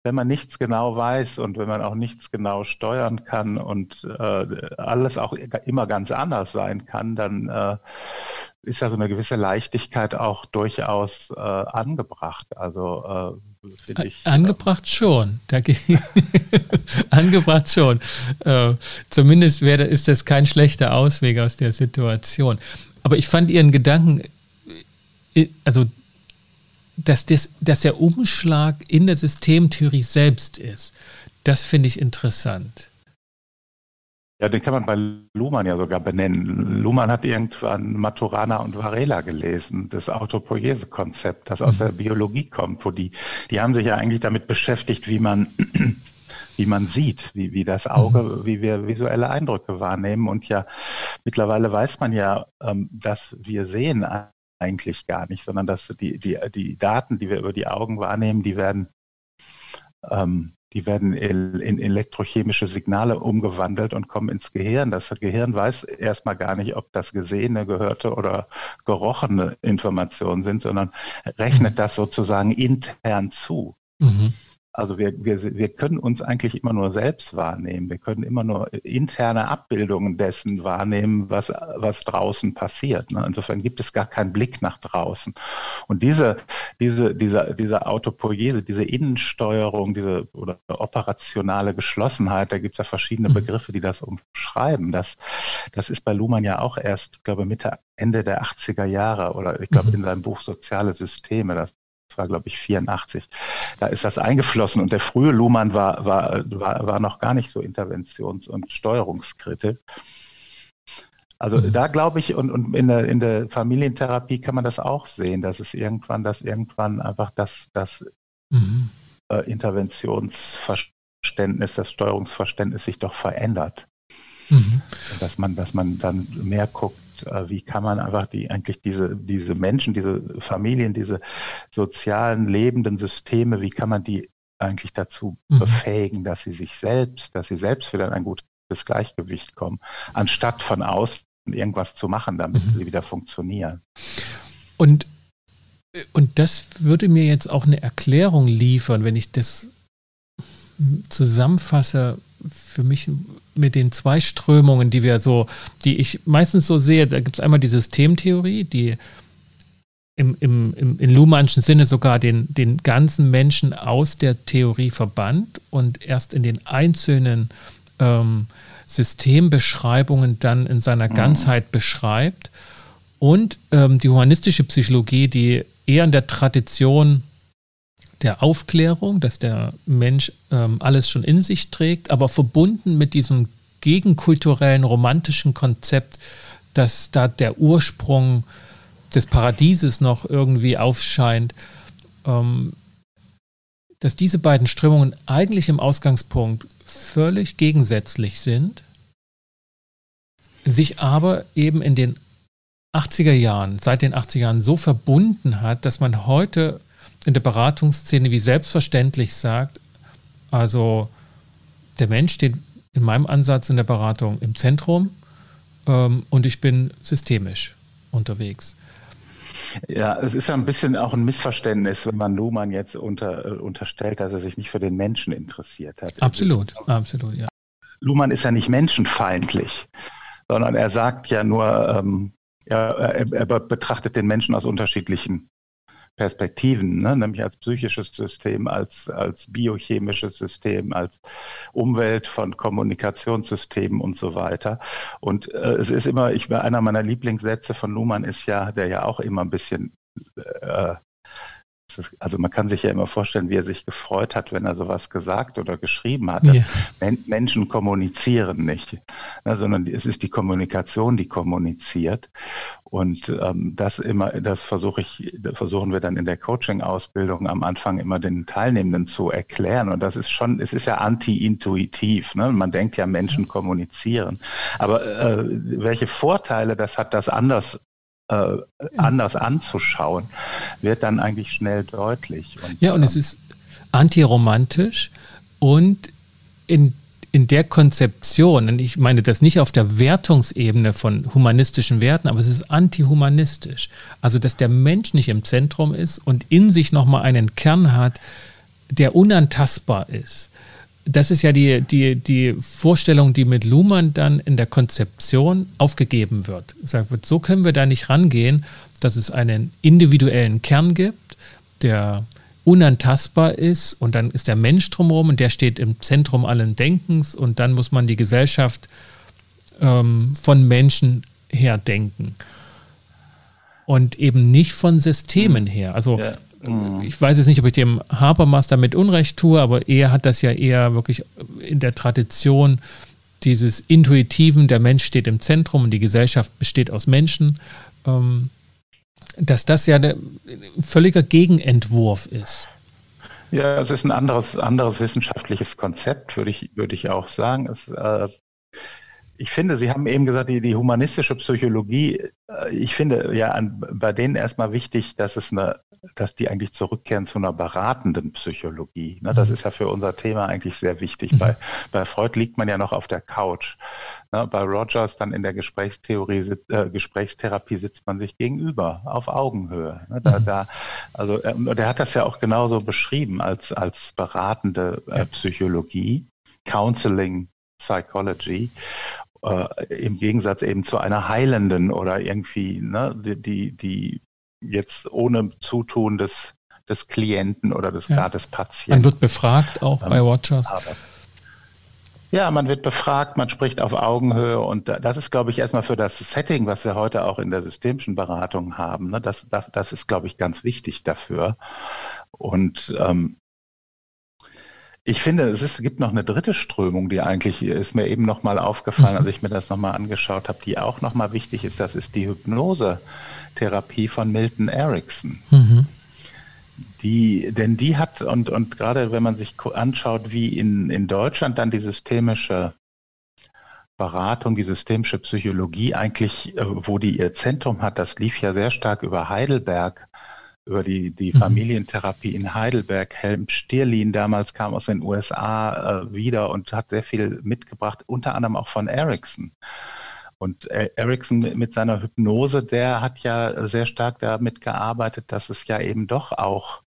wenn man nichts genau weiß und wenn man auch nichts genau steuern kann und äh, alles auch immer ganz anders sein kann, dann äh, ist ja so eine gewisse Leichtigkeit auch durchaus äh, angebracht. Also äh, ich, Angebracht schon. Angebracht schon. Äh, zumindest wäre, ist das kein schlechter Ausweg aus der Situation. Aber ich fand Ihren Gedanken, äh, also dass, das, dass der Umschlag in der Systemtheorie selbst ist, das finde ich interessant. Ja, den kann man bei Luhmann ja sogar benennen. Luhmann hat irgendwann Maturana und Varela gelesen, das Autopoiese-Konzept, das aus mhm. der Biologie kommt, wo die, die haben sich ja eigentlich damit beschäftigt, wie man, wie man sieht, wie, wie das Auge, mhm. wie wir visuelle Eindrücke wahrnehmen. Und ja, mittlerweile weiß man ja, ähm, dass wir sehen eigentlich gar nicht, sondern dass die, die, die Daten, die wir über die Augen wahrnehmen, die werden ähm, die werden in elektrochemische Signale umgewandelt und kommen ins Gehirn. Das Gehirn weiß erstmal gar nicht, ob das gesehene, gehörte oder gerochene Informationen sind, sondern rechnet das sozusagen intern zu. Mhm. Also wir, wir, wir können uns eigentlich immer nur selbst wahrnehmen. Wir können immer nur interne Abbildungen dessen wahrnehmen, was, was draußen passiert. Ne? Insofern gibt es gar keinen Blick nach draußen. Und diese, diese, diese, diese Autopoiese, diese Innensteuerung, diese oder operationale Geschlossenheit, da gibt es ja verschiedene mhm. Begriffe, die das umschreiben. Das, das ist bei Luhmann ja auch erst, glaube Mitte, Ende der 80er Jahre oder ich glaube mhm. in seinem Buch Soziale Systeme, das das war, glaube ich, 84. Da ist das eingeflossen und der frühe Luhmann war, war, war, war noch gar nicht so interventions- und steuerungskritisch. Also da glaube ich, und, und in, der, in der Familientherapie kann man das auch sehen, dass es irgendwann, dass irgendwann einfach das, das mhm. äh, Interventionsverständnis, das Steuerungsverständnis sich doch verändert. Mhm. Dass man, dass man dann mehr guckt, äh, wie kann man einfach die eigentlich diese, diese Menschen, diese Familien, diese sozialen lebenden Systeme, wie kann man die eigentlich dazu mhm. befähigen, dass sie sich selbst, dass sie selbst wieder in ein gutes Gleichgewicht kommen, anstatt von außen irgendwas zu machen, damit mhm. sie wieder funktionieren. Und, und das würde mir jetzt auch eine Erklärung liefern, wenn ich das zusammenfasse, für mich mit den zwei Strömungen, die wir so, die ich meistens so sehe, da gibt es einmal die Systemtheorie, die im, im, im, in Luhmannschen Sinne sogar den, den ganzen Menschen aus der Theorie verbannt und erst in den einzelnen ähm, Systembeschreibungen dann in seiner mhm. Ganzheit beschreibt. Und ähm, die humanistische Psychologie, die eher in der Tradition der Aufklärung, dass der Mensch ähm, alles schon in sich trägt, aber verbunden mit diesem gegenkulturellen, romantischen Konzept, dass da der Ursprung des Paradieses noch irgendwie aufscheint, ähm, dass diese beiden Strömungen eigentlich im Ausgangspunkt völlig gegensätzlich sind, sich aber eben in den 80er Jahren, seit den 80er Jahren so verbunden hat, dass man heute in der Beratungsszene wie selbstverständlich sagt, also der Mensch steht in meinem Ansatz in der Beratung im Zentrum ähm, und ich bin systemisch unterwegs. Ja, es ist ja ein bisschen auch ein Missverständnis, wenn man Luhmann jetzt unter, äh, unterstellt, dass er sich nicht für den Menschen interessiert hat. Absolut, ist, absolut, ja. Luhmann ist ja nicht menschenfeindlich, sondern er sagt ja nur, ähm, er, er, er betrachtet den Menschen aus unterschiedlichen Perspektiven, ne? nämlich als psychisches System, als, als biochemisches System, als Umwelt von Kommunikationssystemen und so weiter. Und äh, es ist immer, ich einer meiner Lieblingssätze von Luhmann ist ja, der ja auch immer ein bisschen äh, also man kann sich ja immer vorstellen, wie er sich gefreut hat, wenn er sowas gesagt oder geschrieben hat. Ja. Menschen kommunizieren nicht, ne, sondern es ist die Kommunikation, die kommuniziert. Und ähm, das immer, das versuche ich, das versuchen wir dann in der Coaching-Ausbildung am Anfang immer den Teilnehmenden zu erklären. Und das ist schon, es ist ja anti-intuitiv. Ne? Man denkt ja, Menschen kommunizieren. Aber äh, welche Vorteile das hat, das anders äh, anders anzuschauen, wird dann eigentlich schnell deutlich. Und, ja, und es ähm, ist antiromantisch und in, in der Konzeption, und ich meine das nicht auf der Wertungsebene von humanistischen Werten, aber es ist antihumanistisch. Also, dass der Mensch nicht im Zentrum ist und in sich nochmal einen Kern hat, der unantastbar ist das ist ja die, die, die Vorstellung, die mit Luhmann dann in der Konzeption aufgegeben wird. Gesagt wird, so können wir da nicht rangehen, dass es einen individuellen Kern gibt, der unantastbar ist und dann ist der Mensch drumherum und der steht im Zentrum allen Denkens und dann muss man die Gesellschaft ähm, von Menschen her denken und eben nicht von Systemen her. Also ja. Mhm. Ich weiß jetzt nicht, ob ich dem Habermas damit Unrecht tue, aber er hat das ja eher wirklich in der Tradition dieses Intuitiven, der Mensch steht im Zentrum und die Gesellschaft besteht aus Menschen, ähm, dass das ja ein völliger Gegenentwurf ist. Ja, es ist ein anderes, anderes wissenschaftliches Konzept, würde ich, würde ich auch sagen. Es, äh, ich finde, Sie haben eben gesagt, die, die humanistische Psychologie, äh, ich finde ja an, bei denen erstmal wichtig, dass es eine, dass die eigentlich zurückkehren zu einer beratenden Psychologie. Ne, das mhm. ist ja für unser Thema eigentlich sehr wichtig. Mhm. Bei, bei Freud liegt man ja noch auf der Couch. Ne, bei Rogers dann in der Gesprächstheorie, äh, Gesprächstherapie sitzt man sich gegenüber, auf Augenhöhe. Ne, da, mhm. da, also äh, der hat das ja auch genauso beschrieben als, als beratende äh, Psychologie. Counseling Psychology äh, im Gegensatz eben zu einer heilenden oder irgendwie, ne, die, die jetzt ohne Zutun des, des Klienten oder des, ja. gar des Patienten. Man wird befragt auch ähm, bei Watchers. Ja, man wird befragt, man spricht auf Augenhöhe und das ist, glaube ich, erstmal für das Setting, was wir heute auch in der systemischen Beratung haben. Ne, das, das, das ist, glaube ich, ganz wichtig dafür. Und ähm, ich finde, es ist, gibt noch eine dritte Strömung, die eigentlich ist mir eben noch mal aufgefallen, mhm. als ich mir das noch mal angeschaut habe, die auch noch mal wichtig ist. Das ist die Hypnose-Therapie von Milton Erickson. Mhm. Die, denn die hat, und, und gerade wenn man sich anschaut, wie in, in Deutschland dann die systemische Beratung, die systemische Psychologie eigentlich, äh, wo die ihr Zentrum hat, das lief ja sehr stark über Heidelberg über die, die mhm. Familientherapie in Heidelberg. Helm Stierlin damals kam aus den USA äh, wieder und hat sehr viel mitgebracht, unter anderem auch von Ericsson. Und äh, Ericsson mit seiner Hypnose, der hat ja sehr stark damit gearbeitet, dass es ja eben doch auch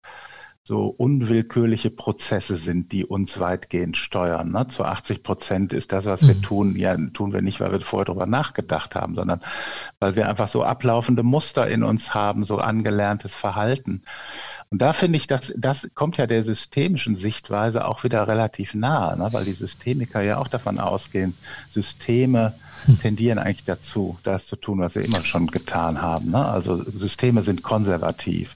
so unwillkürliche Prozesse sind, die uns weitgehend steuern. Ne? Zu 80 Prozent ist das, was mhm. wir tun, ja, tun wir nicht, weil wir vorher darüber nachgedacht haben, sondern weil wir einfach so ablaufende Muster in uns haben, so angelerntes Verhalten. Und da finde ich, dass das kommt ja der systemischen Sichtweise auch wieder relativ nahe, ne? weil die Systemiker ja auch davon ausgehen, Systeme. tendieren eigentlich dazu, das zu tun, was sie immer schon getan haben. Ne? Also Systeme sind konservativ.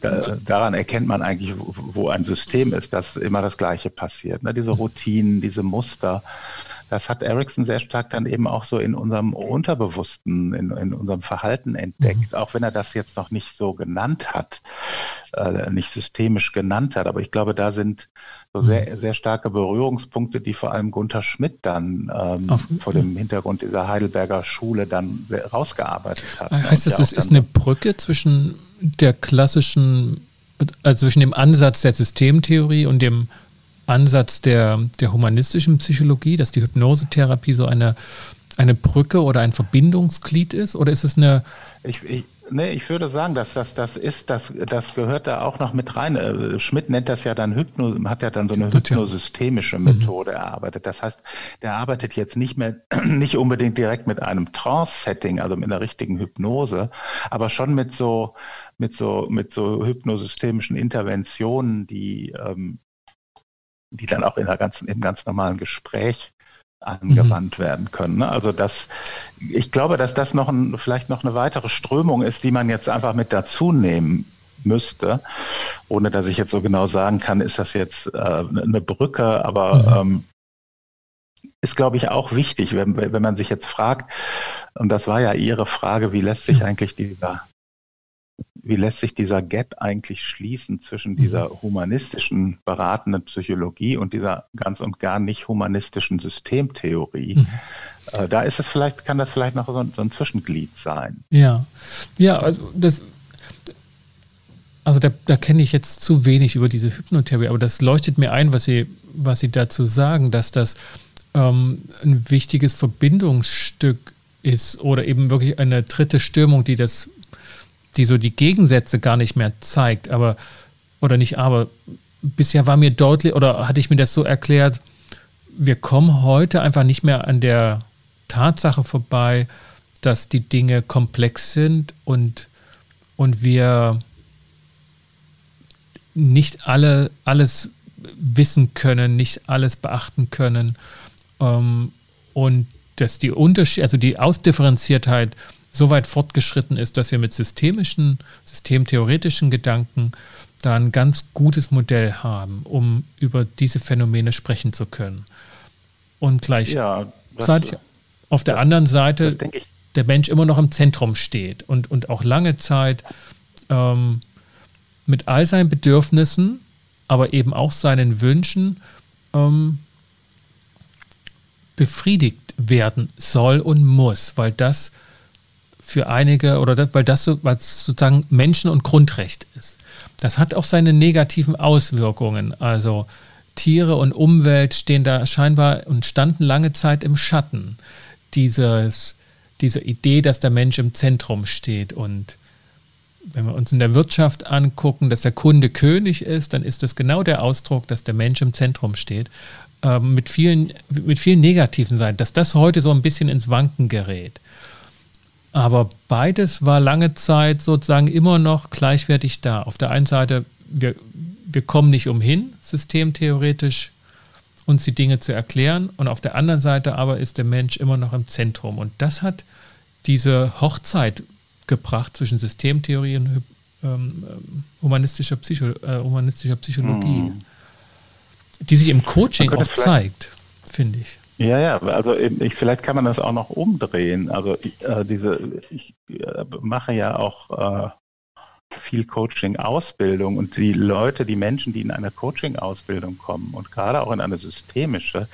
Da, daran erkennt man eigentlich, wo ein System ist, dass immer das Gleiche passiert. Ne? Diese Routinen, diese Muster das hat Ericsson sehr stark dann eben auch so in unserem Unterbewussten, in, in unserem Verhalten entdeckt, mhm. auch wenn er das jetzt noch nicht so genannt hat, äh, nicht systemisch genannt hat. Aber ich glaube, da sind so mhm. sehr, sehr starke Berührungspunkte, die vor allem Gunther Schmidt dann ähm, Auf, vor dem Hintergrund dieser Heidelberger Schule dann rausgearbeitet hat. Heißt das, das ist eine Brücke zwischen der klassischen, also zwischen dem Ansatz der Systemtheorie und dem Ansatz der, der humanistischen Psychologie, dass die Hypnosetherapie so eine, eine Brücke oder ein Verbindungsglied ist? Oder ist es eine. Ich, ich, nee, ich würde sagen, dass das, das ist, das, das gehört da auch noch mit rein. Äh, Schmidt nennt das ja dann Hypno, hat ja dann so eine hypnosystemische mhm. Methode erarbeitet. Das heißt, der arbeitet jetzt nicht mehr, nicht unbedingt direkt mit einem Trance-Setting, also mit einer richtigen Hypnose, aber schon mit so, mit so, mit so hypnosystemischen Interventionen, die ähm, die dann auch in der ganzen, im ganz normalen Gespräch angewandt mhm. werden können. Ne? Also das, ich glaube, dass das noch ein, vielleicht noch eine weitere Strömung ist, die man jetzt einfach mit dazu nehmen müsste, ohne dass ich jetzt so genau sagen kann, ist das jetzt äh, eine Brücke, aber mhm. ähm, ist, glaube ich, auch wichtig, wenn, wenn man sich jetzt fragt, und das war ja Ihre Frage, wie lässt sich eigentlich dieser wie lässt sich dieser Gap eigentlich schließen zwischen dieser mhm. humanistischen beratenden Psychologie und dieser ganz und gar nicht humanistischen Systemtheorie? Mhm. Äh, da ist es vielleicht, kann das vielleicht noch so ein, so ein Zwischenglied sein. Ja, ja, also das, also da, da kenne ich jetzt zu wenig über diese Hypnotherapie, aber das leuchtet mir ein, was Sie, was Sie dazu sagen, dass das ähm, ein wichtiges Verbindungsstück ist oder eben wirklich eine dritte Stürmung, die das die so die Gegensätze gar nicht mehr zeigt, aber, oder nicht, aber bisher war mir deutlich, oder hatte ich mir das so erklärt, wir kommen heute einfach nicht mehr an der Tatsache vorbei, dass die Dinge komplex sind und, und wir nicht alle alles wissen können, nicht alles beachten können ähm, und dass die Unterschied, also die Ausdifferenziertheit so weit fortgeschritten ist, dass wir mit systemischen, systemtheoretischen Gedanken da ein ganz gutes Modell haben, um über diese Phänomene sprechen zu können. Und gleich ja, auf der das, anderen Seite der Mensch immer noch im Zentrum steht und, und auch lange Zeit ähm, mit all seinen Bedürfnissen, aber eben auch seinen Wünschen ähm, befriedigt werden soll und muss, weil das für einige oder das, weil das so, was sozusagen Menschen- und Grundrecht ist. Das hat auch seine negativen Auswirkungen. Also Tiere und Umwelt stehen da scheinbar und standen lange Zeit im Schatten dieses, dieser Idee, dass der Mensch im Zentrum steht. Und wenn wir uns in der Wirtschaft angucken, dass der Kunde König ist, dann ist das genau der Ausdruck, dass der Mensch im Zentrum steht. Äh, mit, vielen, mit vielen negativen Seiten, dass das heute so ein bisschen ins Wanken gerät. Aber beides war lange Zeit sozusagen immer noch gleichwertig da. Auf der einen Seite, wir, wir kommen nicht umhin, systemtheoretisch uns die Dinge zu erklären. Und auf der anderen Seite aber ist der Mensch immer noch im Zentrum. Und das hat diese Hochzeit gebracht zwischen Systemtheorie und ähm, ähm humanistischer, Psycho, äh, humanistischer Psychologie, mhm. die sich im Coaching auch zeigt, finde ich. Ja, ja, also ich, vielleicht kann man das auch noch umdrehen. Also äh, diese, ich äh, mache ja auch äh, viel Coaching-Ausbildung und die Leute, die Menschen, die in eine Coaching-Ausbildung kommen und gerade auch in eine systemische,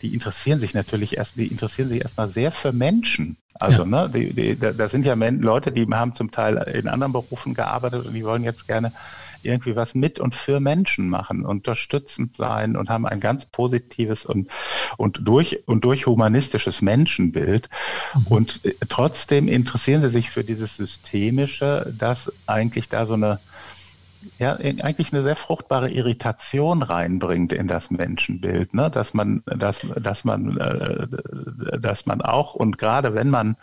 die interessieren sich natürlich erst, die interessieren sich erstmal sehr für Menschen. Also, ja. ne, die, die, da sind ja Leute, die haben zum Teil in anderen Berufen gearbeitet und die wollen jetzt gerne irgendwie was mit und für Menschen machen, unterstützend sein und haben ein ganz positives und, und, durch, und durch humanistisches Menschenbild. Mhm. Und äh, trotzdem interessieren sie sich für dieses Systemische, dass eigentlich da so eine ja eigentlich eine sehr fruchtbare Irritation reinbringt in das Menschenbild, ne? dass man, dass, dass man, äh, dass man auch und gerade wenn man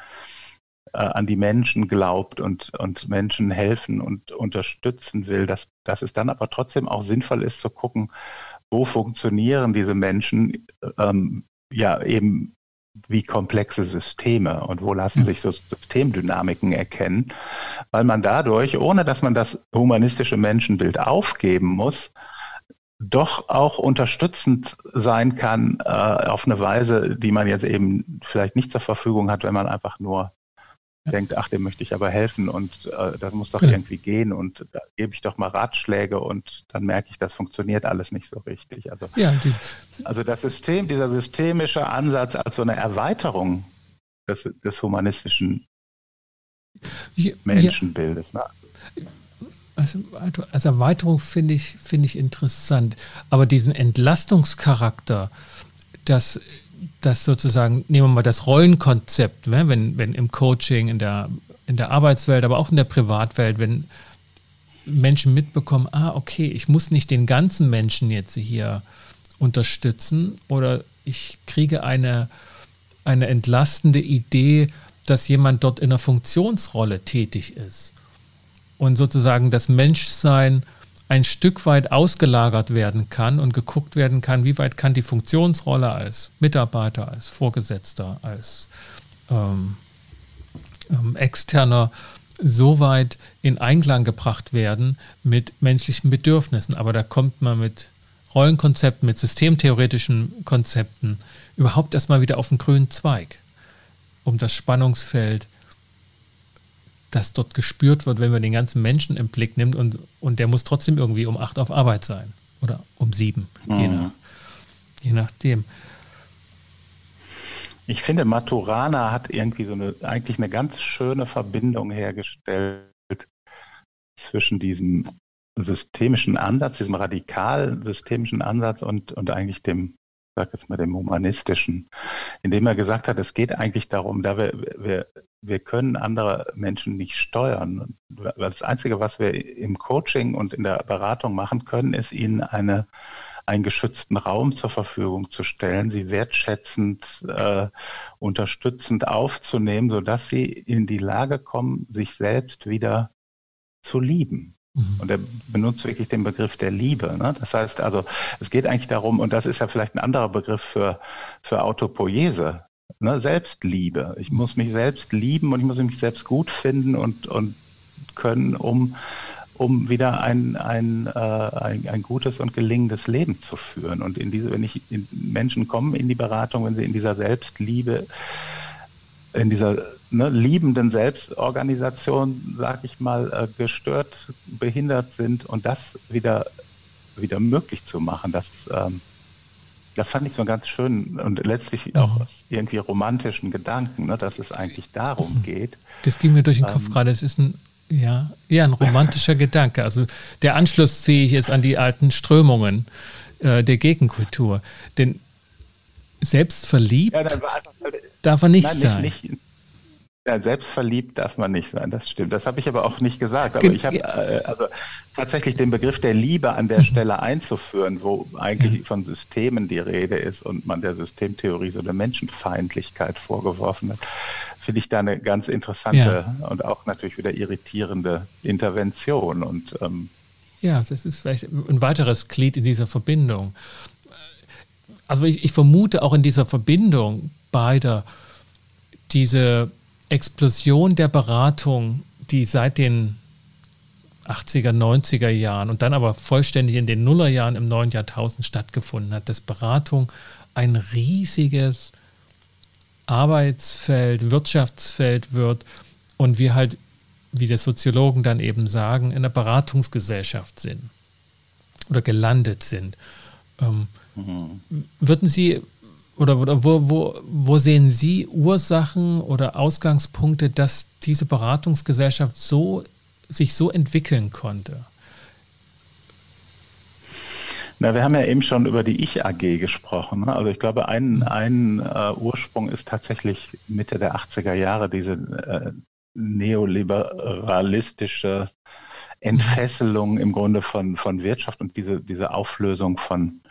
äh, an die Menschen glaubt und, und Menschen helfen und unterstützen will, dass, dass es dann aber trotzdem auch sinnvoll ist zu gucken, wo funktionieren diese Menschen ähm, ja eben wie komplexe Systeme und wo lassen hm. sich so Systemdynamiken erkennen, weil man dadurch, ohne dass man das humanistische Menschenbild aufgeben muss, doch auch unterstützend sein kann äh, auf eine Weise, die man jetzt eben vielleicht nicht zur Verfügung hat, wenn man einfach nur denkt, ach, dem möchte ich aber helfen und äh, das muss doch genau. irgendwie gehen und da gebe ich doch mal Ratschläge und dann merke ich, das funktioniert alles nicht so richtig. Also, ja, also das System, dieser systemische Ansatz als so eine Erweiterung des, des humanistischen Menschenbildes. Ne? Also, als Erweiterung finde ich, finde ich interessant. Aber diesen Entlastungscharakter, das das sozusagen, nehmen wir mal das Rollenkonzept, ne? wenn, wenn im Coaching, in der, in der Arbeitswelt, aber auch in der Privatwelt, wenn Menschen mitbekommen, ah, okay, ich muss nicht den ganzen Menschen jetzt hier unterstützen oder ich kriege eine, eine entlastende Idee, dass jemand dort in einer Funktionsrolle tätig ist und sozusagen das Menschsein ein Stück weit ausgelagert werden kann und geguckt werden kann, wie weit kann die Funktionsrolle als Mitarbeiter, als Vorgesetzter, als ähm, ähm, Externer so weit in Einklang gebracht werden mit menschlichen Bedürfnissen. Aber da kommt man mit Rollenkonzepten, mit systemtheoretischen Konzepten überhaupt erstmal wieder auf den grünen Zweig, um das Spannungsfeld das dort gespürt wird, wenn man den ganzen Menschen im Blick nimmt und, und der muss trotzdem irgendwie um acht auf Arbeit sein oder um sieben, mhm. je, nach, je nachdem. Ich finde, Maturana hat irgendwie so eine, eigentlich eine ganz schöne Verbindung hergestellt zwischen diesem systemischen Ansatz, diesem radikal systemischen Ansatz und, und eigentlich dem sage jetzt mal dem humanistischen, indem er gesagt hat, es geht eigentlich darum, da wir, wir, wir können andere Menschen nicht steuern. Das Einzige, was wir im Coaching und in der Beratung machen können, ist ihnen eine, einen geschützten Raum zur Verfügung zu stellen, sie wertschätzend, äh, unterstützend aufzunehmen, sodass sie in die Lage kommen, sich selbst wieder zu lieben. Mhm. Und er benutzt wirklich den Begriff der Liebe. Ne? Das heißt also, es geht eigentlich darum, und das ist ja vielleicht ein anderer Begriff für, für Autopoiese, ne? Selbstliebe. Ich muss mich selbst lieben und ich muss mich selbst gut finden und, und können, um, um wieder ein, ein, äh, ein, ein, gutes und gelingendes Leben zu führen. Und in diese, wenn ich Menschen kommen in die Beratung, wenn sie in dieser Selbstliebe, in dieser ne, liebenden Selbstorganisation, sag ich mal, äh, gestört, behindert sind und das wieder, wieder möglich zu machen, das, ähm, das fand ich so ganz schön und letztlich mhm. auch irgendwie romantischen Gedanken, ne, dass es eigentlich darum mhm. geht. Das ging mir durch den Kopf ähm, gerade. Es ist ein, ja, eher ein romantischer Gedanke. Also der Anschluss sehe ich jetzt an die alten Strömungen äh, der Gegenkultur. Denn selbstverliebt ja, darf er nicht nein, sein. Nicht, nicht, ja, selbstverliebt darf man nicht sein, das stimmt. Das habe ich aber auch nicht gesagt. Aber ich habe äh, also tatsächlich den Begriff der Liebe an der mhm. Stelle einzuführen, wo eigentlich von Systemen die Rede ist und man der Systemtheorie so eine Menschenfeindlichkeit vorgeworfen hat, finde ich da eine ganz interessante ja. und auch natürlich wieder irritierende Intervention. Und ähm, ja, das ist vielleicht ein weiteres Glied in dieser Verbindung. Also ich, ich vermute auch in dieser Verbindung beider diese Explosion der Beratung, die seit den 80er, 90er Jahren und dann aber vollständig in den Nullerjahren im neuen Jahrtausend stattgefunden hat, dass Beratung ein riesiges Arbeitsfeld, Wirtschaftsfeld wird und wir halt, wie die Soziologen dann eben sagen, in einer Beratungsgesellschaft sind oder gelandet sind. Ähm, mhm. Würden Sie oder, oder wo, wo, wo sehen Sie Ursachen oder Ausgangspunkte, dass diese Beratungsgesellschaft so, sich so entwickeln konnte? Na, wir haben ja eben schon über die Ich-AG gesprochen. Ne? Also ich glaube, ein, mhm. ein uh, Ursprung ist tatsächlich Mitte der 80er Jahre diese uh, neoliberalistische Entfesselung im Grunde von, von Wirtschaft und diese, diese Auflösung von,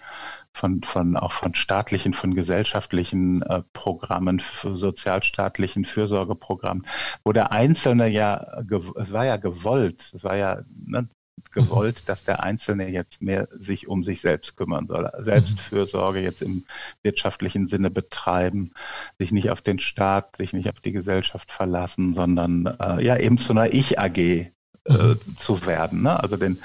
von, von auch von staatlichen, von gesellschaftlichen äh, Programmen, sozialstaatlichen Fürsorgeprogrammen, wo der Einzelne ja, es war ja gewollt, es war ja ne, gewollt, dass der Einzelne jetzt mehr sich um sich selbst kümmern soll, Selbstfürsorge jetzt im wirtschaftlichen Sinne betreiben, sich nicht auf den Staat, sich nicht auf die Gesellschaft verlassen, sondern äh, ja eben zu einer Ich-AG äh, mhm. zu werden. Ne? Also den,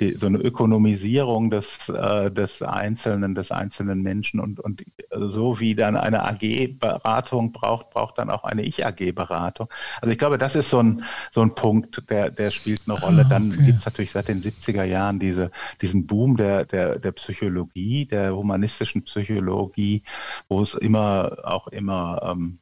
die, so eine Ökonomisierung des, äh, des Einzelnen, des einzelnen Menschen und, und so wie dann eine AG-Beratung braucht, braucht dann auch eine Ich-AG-Beratung. Also ich glaube, das ist so ein, so ein Punkt, der, der spielt eine Rolle. Ah, dann okay. gibt es natürlich seit den 70er Jahren diese, diesen Boom der, der, der Psychologie, der humanistischen Psychologie, wo es immer auch immer ähm,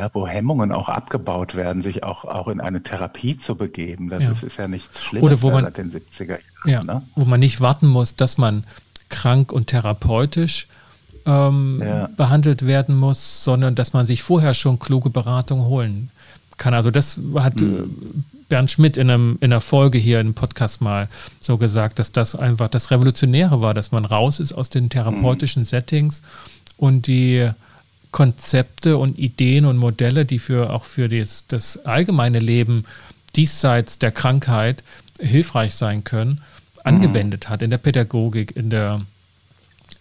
ja, wo Hemmungen auch abgebaut werden, sich auch, auch in eine Therapie zu begeben. Das ja. ist, ist, ja nichts Schlimmes Oder wo man, seit den 70er Jahren. Ja, ne? Wo man nicht warten muss, dass man krank und therapeutisch ähm, ja. behandelt werden muss, sondern dass man sich vorher schon kluge Beratung holen kann. Also das hat mhm. Bernd Schmidt in, einem, in einer Folge hier im Podcast mal so gesagt, dass das einfach das Revolutionäre war, dass man raus ist aus den therapeutischen mhm. Settings und die Konzepte und Ideen und Modelle, die für auch für das, das allgemeine Leben diesseits der Krankheit hilfreich sein können, mhm. angewendet hat in der Pädagogik, in der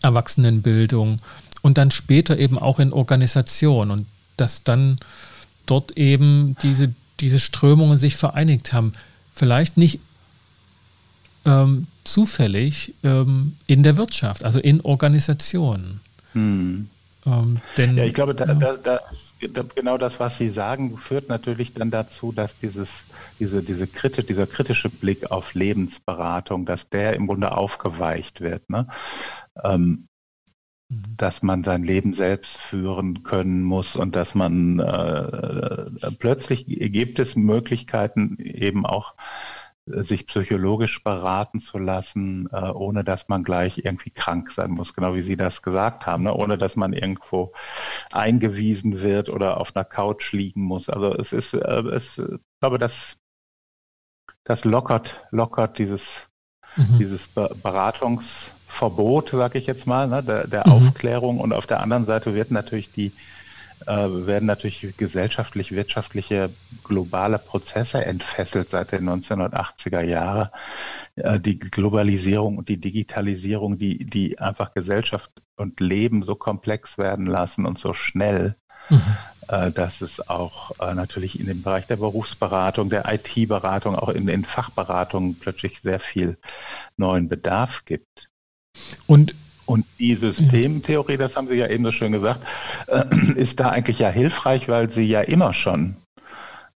Erwachsenenbildung und dann später eben auch in Organisation und dass dann dort eben diese, diese Strömungen sich vereinigt haben. Vielleicht nicht ähm, zufällig ähm, in der Wirtschaft, also in Organisationen. Mhm. Ähm, denn, ja, ich glaube, da. Da, da, genau das, was Sie sagen, führt natürlich dann dazu, dass dieses, diese, diese kritisch, dieser kritische Blick auf Lebensberatung, dass der im Grunde aufgeweicht wird. Ne? Ähm, mhm. dass man sein Leben selbst führen können muss und dass man äh, plötzlich gibt es Möglichkeiten eben auch sich psychologisch beraten zu lassen, äh, ohne dass man gleich irgendwie krank sein muss, genau wie Sie das gesagt haben, ne? ohne dass man irgendwo eingewiesen wird oder auf einer Couch liegen muss. Also es ist, äh, es, ich glaube, das, das lockert, lockert dieses, mhm. dieses Beratungsverbot, sage ich jetzt mal, ne? der, der mhm. Aufklärung und auf der anderen Seite wird natürlich die äh, werden natürlich gesellschaftlich, wirtschaftliche, globale Prozesse entfesselt seit den 1980er Jahren. Äh, die Globalisierung und die Digitalisierung, die, die einfach Gesellschaft und Leben so komplex werden lassen und so schnell. Mhm äh, dass es auch natürlich in dem Bereich der Berufsberatung, der IT-Beratung, auch in den Fachberatungen plötzlich sehr viel neuen Bedarf gibt. Und und die Systemtheorie, das haben Sie ja eben so schön gesagt, äh, ist da eigentlich ja hilfreich, weil sie ja immer schon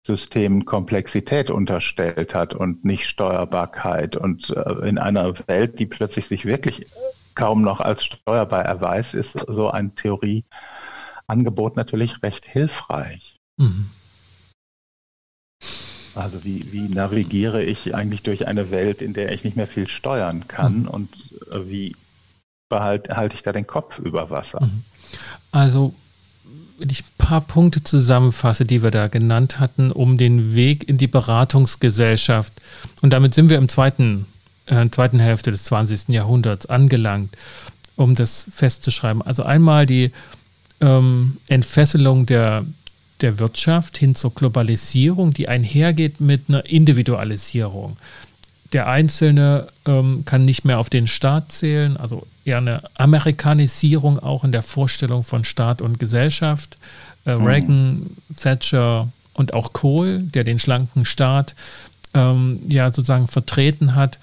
Systemen Komplexität unterstellt hat und nicht Steuerbarkeit. Und äh, in einer Welt, die plötzlich sich wirklich kaum noch als steuerbar erweist, ist so ein Theorieangebot natürlich recht hilfreich. Mhm. Also wie, wie navigiere ich eigentlich durch eine Welt, in der ich nicht mehr viel steuern kann mhm. und äh, wie behalte halte ich da den Kopf über Wasser. Mhm. Also, wenn ich ein paar Punkte zusammenfasse, die wir da genannt hatten, um den Weg in die Beratungsgesellschaft, und damit sind wir im zweiten, äh, zweiten Hälfte des 20. Jahrhunderts angelangt, um das festzuschreiben. Also einmal die ähm, Entfesselung der, der Wirtschaft hin zur Globalisierung, die einhergeht mit einer Individualisierung der Einzelne ähm, kann nicht mehr auf den Staat zählen, also eher eine Amerikanisierung auch in der Vorstellung von Staat und Gesellschaft. Äh, mhm. Reagan, Thatcher und auch Kohl, der den schlanken Staat ähm, ja sozusagen vertreten hat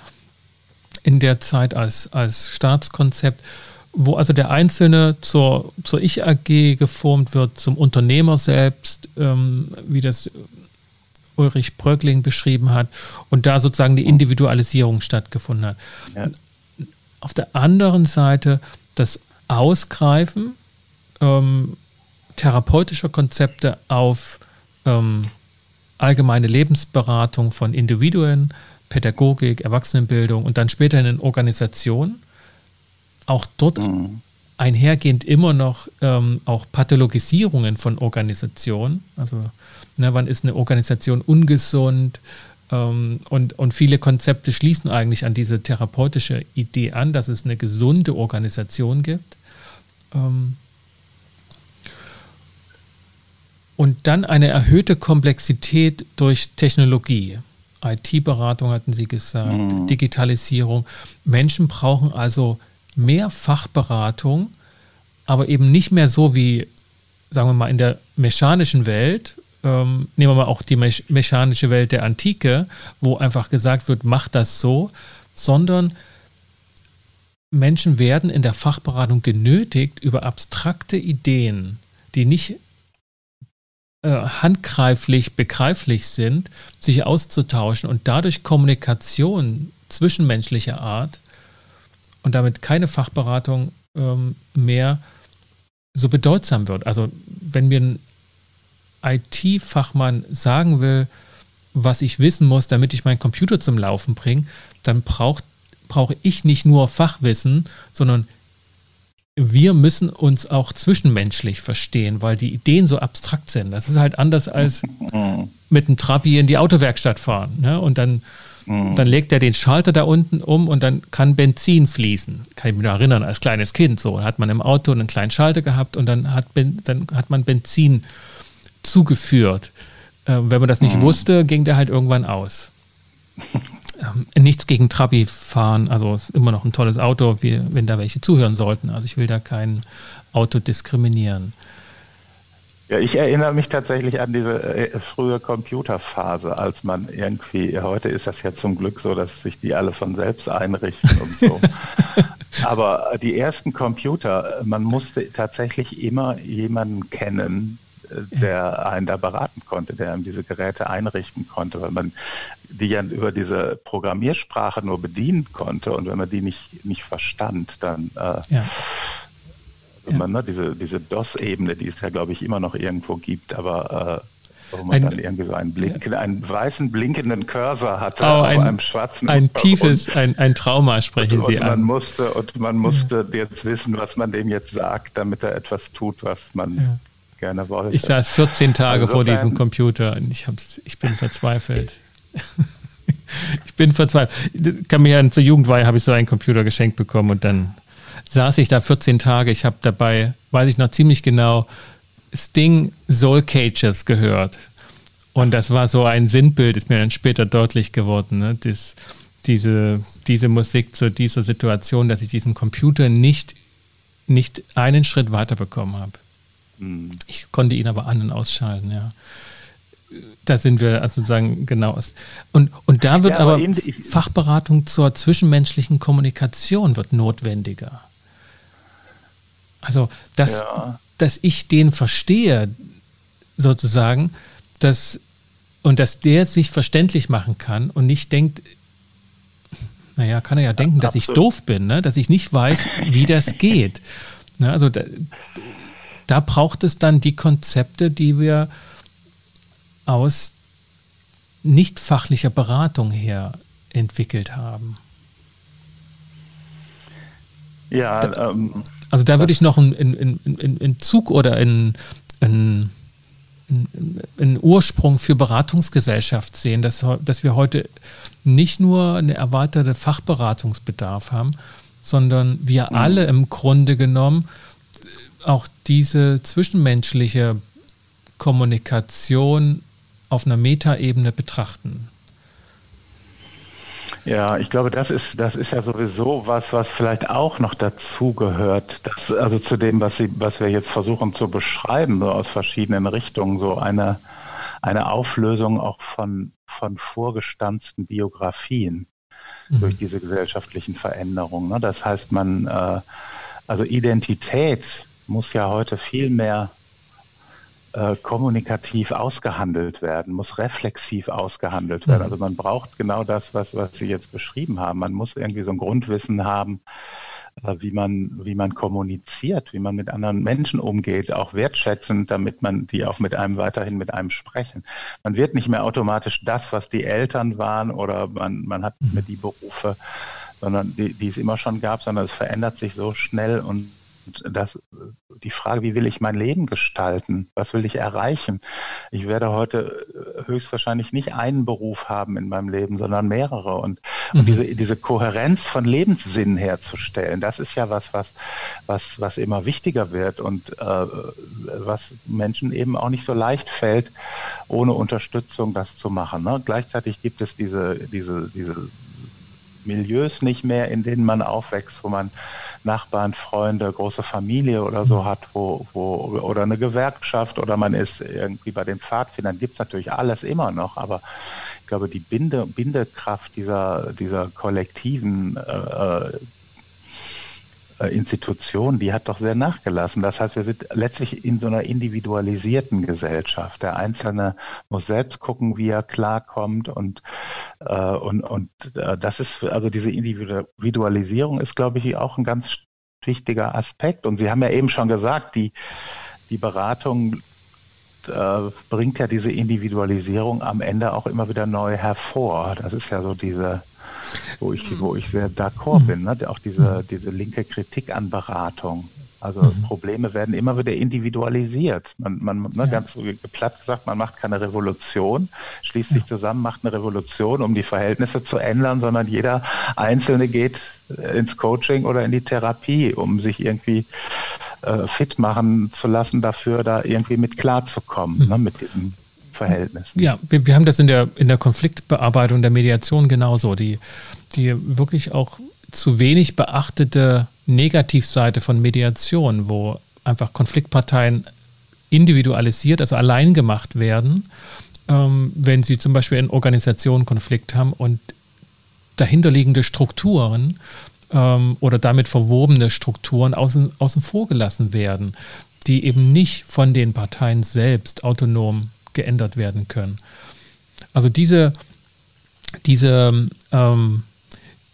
in der Zeit als, als Staatskonzept, wo also der Einzelne zur, zur Ich-AG geformt wird, zum Unternehmer selbst, ähm, wie das Ulrich Bröckling beschrieben hat und da sozusagen die Individualisierung stattgefunden hat. Ja. Auf der anderen Seite das Ausgreifen ähm, therapeutischer Konzepte auf ähm, allgemeine Lebensberatung von Individuen, Pädagogik, Erwachsenenbildung und dann später in den Organisationen. Auch dort mhm einhergehend immer noch ähm, auch Pathologisierungen von Organisationen. Also ne, wann ist eine Organisation ungesund? Ähm, und, und viele Konzepte schließen eigentlich an diese therapeutische Idee an, dass es eine gesunde Organisation gibt. Ähm, und dann eine erhöhte Komplexität durch Technologie. IT-Beratung hatten Sie gesagt, mhm. Digitalisierung. Menschen brauchen also mehr Fachberatung, aber eben nicht mehr so wie, sagen wir mal, in der mechanischen Welt, ähm, nehmen wir mal auch die me mechanische Welt der Antike, wo einfach gesagt wird, mach das so, sondern Menschen werden in der Fachberatung genötigt, über abstrakte Ideen, die nicht äh, handgreiflich begreiflich sind, sich auszutauschen und dadurch Kommunikation zwischenmenschlicher Art und damit keine Fachberatung ähm, mehr so bedeutsam wird. Also wenn mir ein IT-Fachmann sagen will, was ich wissen muss, damit ich meinen Computer zum Laufen bringe, dann braucht, brauche ich nicht nur Fachwissen, sondern wir müssen uns auch zwischenmenschlich verstehen, weil die Ideen so abstrakt sind. Das ist halt anders als mit einem Trabi in die Autowerkstatt fahren. Ne? Und dann, mhm. dann legt er den Schalter da unten um und dann kann Benzin fließen. Kann ich mich noch erinnern, als kleines Kind so. Hat man im Auto einen kleinen Schalter gehabt und dann hat, dann hat man Benzin zugeführt. Äh, wenn man das nicht mhm. wusste, ging der halt irgendwann aus. Ähm, nichts gegen Trabi fahren, also ist immer noch ein tolles Auto, wie, wenn da welche zuhören sollten. Also ich will da kein Auto diskriminieren. Ja, ich erinnere mich tatsächlich an diese äh, frühe Computerphase, als man irgendwie, heute ist das ja zum Glück so, dass sich die alle von selbst einrichten und so. Aber die ersten Computer, man musste tatsächlich immer jemanden kennen, der einen da beraten konnte, der einem diese Geräte einrichten konnte, weil man die ja über diese Programmiersprache nur bedienen konnte und wenn man die nicht, nicht verstand, dann äh, ja. also man, ne, diese, diese DOS-Ebene, die es ja glaube ich immer noch irgendwo gibt, aber äh, wo man ein, dann irgendwie so einen, Blink, ja. einen weißen blinkenden Cursor hatte oh, ein, auf einem schwarzen Ein tiefes, ein, ein Trauma sprechen und, Sie und an. Man musste, und man musste ja. jetzt wissen, was man dem jetzt sagt, damit er etwas tut, was man ja gerne wollte. Ich saß 14 Tage also vor diesem Computer und ich, hab, ich bin verzweifelt. ich bin verzweifelt. Kann mir ja zur Jugendweihe habe ich so einen Computer geschenkt bekommen und dann saß ich da 14 Tage. Ich habe dabei, weiß ich noch ziemlich genau, Sting Soul Cages gehört. Und das war so ein Sinnbild, ist mir dann später deutlich geworden. Ne? Das, diese, diese Musik zu dieser Situation, dass ich diesen Computer nicht, nicht einen Schritt weiter bekommen habe. Mhm. Ich konnte ihn aber an- und ausschalten, ja. Da sind wir also sozusagen genau. Und, und da wird ja, aber, aber Fachberatung zur zwischenmenschlichen Kommunikation wird notwendiger. Also, dass, ja. dass ich den verstehe, sozusagen, dass, und dass der sich verständlich machen kann und nicht denkt, naja, kann er ja denken, dass Absolut. ich doof bin, ne? dass ich nicht weiß, wie das geht. Ne? Also da, da braucht es dann die Konzepte, die wir aus nicht fachlicher Beratung her entwickelt haben. Ja, da, ähm, also da würde ich noch einen, Zug oder einen, einen, einen Ursprung für Beratungsgesellschaft sehen, dass, dass wir heute nicht nur eine erweiterte Fachberatungsbedarf haben, sondern wir mhm. alle im Grunde genommen auch diese zwischenmenschliche Kommunikation auf einer Metaebene betrachten. Ja, ich glaube, das ist, das ist ja sowieso was, was vielleicht auch noch dazu gehört. Dass, also zu dem, was, Sie, was wir jetzt versuchen zu beschreiben, so aus verschiedenen Richtungen, so eine, eine Auflösung auch von, von vorgestanzten Biografien mhm. durch diese gesellschaftlichen Veränderungen. Ne? Das heißt, man, äh, also Identität muss ja heute viel mehr äh, kommunikativ ausgehandelt werden, muss reflexiv ausgehandelt werden. Mhm. Also man braucht genau das, was, was Sie jetzt beschrieben haben. Man muss irgendwie so ein Grundwissen haben, äh, wie man, wie man kommuniziert, wie man mit anderen Menschen umgeht, auch wertschätzend, damit man die auch mit einem weiterhin mit einem sprechen. Man wird nicht mehr automatisch das, was die Eltern waren oder man, man hat nicht mehr mhm. die Berufe, sondern die, die es immer schon gab, sondern es verändert sich so schnell und das, die Frage, wie will ich mein Leben gestalten? Was will ich erreichen? Ich werde heute höchstwahrscheinlich nicht einen Beruf haben in meinem Leben, sondern mehrere. Und, mhm. und diese, diese Kohärenz von Lebenssinn herzustellen, das ist ja was, was, was, was immer wichtiger wird und äh, was Menschen eben auch nicht so leicht fällt, ohne Unterstützung das zu machen. Ne? Gleichzeitig gibt es diese, diese, diese Milieus nicht mehr, in denen man aufwächst, wo man Nachbarn, Freunde, große Familie oder so hat, wo, wo, oder eine Gewerkschaft oder man ist irgendwie bei den Pfadfindern, gibt es natürlich alles immer noch, aber ich glaube, die Binde, Bindekraft dieser, dieser kollektiven äh, äh, Institution, die hat doch sehr nachgelassen. Das heißt, wir sind letztlich in so einer individualisierten Gesellschaft. Der Einzelne muss selbst gucken, wie er klarkommt und, äh, und, und äh, das ist, also diese Individualisierung ist, glaube ich, auch ein ganz wichtiger Aspekt. Und Sie haben ja eben schon gesagt, die, die Beratung äh, bringt ja diese Individualisierung am Ende auch immer wieder neu hervor. Das ist ja so diese wo ich, wo ich sehr d'accord mhm. bin. Ne? Auch diese, mhm. diese linke Kritik an Beratung. Also mhm. Probleme werden immer wieder individualisiert. Man, man ne, ja. ganz platt gesagt, man macht keine Revolution, schließt sich zusammen, macht eine Revolution, um die Verhältnisse zu ändern, sondern jeder Einzelne geht äh, ins Coaching oder in die Therapie, um sich irgendwie äh, fit machen zu lassen, dafür da irgendwie mit klarzukommen, mhm. ne, mit diesem Verhältnissen. Ja, wir, wir haben das in der, in der Konfliktbearbeitung der Mediation genauso. Die, die wirklich auch zu wenig beachtete Negativseite von Mediation, wo einfach Konfliktparteien individualisiert, also allein gemacht werden, ähm, wenn sie zum Beispiel in Organisationen Konflikt haben und dahinterliegende Strukturen ähm, oder damit verwobene Strukturen außen, außen vor gelassen werden, die eben nicht von den Parteien selbst autonom geändert werden können. Also diese, diese ähm,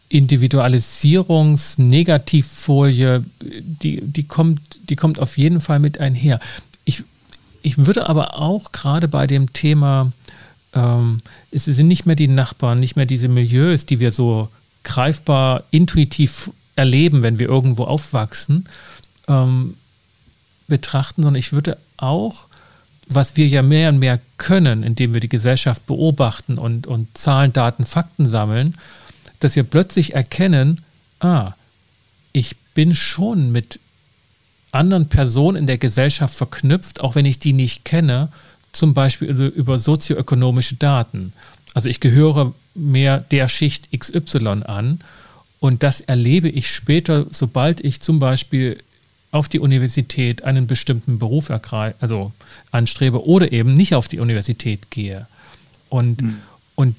Individualisierungsnegativfolie, die, die, kommt, die kommt auf jeden Fall mit einher. Ich, ich würde aber auch gerade bei dem Thema, ähm, es sind nicht mehr die Nachbarn, nicht mehr diese Milieus, die wir so greifbar, intuitiv erleben, wenn wir irgendwo aufwachsen, ähm, betrachten, sondern ich würde auch was wir ja mehr und mehr können, indem wir die Gesellschaft beobachten und, und Zahlen, Daten, Fakten sammeln, dass wir plötzlich erkennen, ah, ich bin schon mit anderen Personen in der Gesellschaft verknüpft, auch wenn ich die nicht kenne, zum Beispiel über sozioökonomische Daten. Also ich gehöre mehr der Schicht XY an und das erlebe ich später, sobald ich zum Beispiel auf die Universität einen bestimmten Beruf also anstrebe oder eben nicht auf die Universität gehe. Und, mhm. und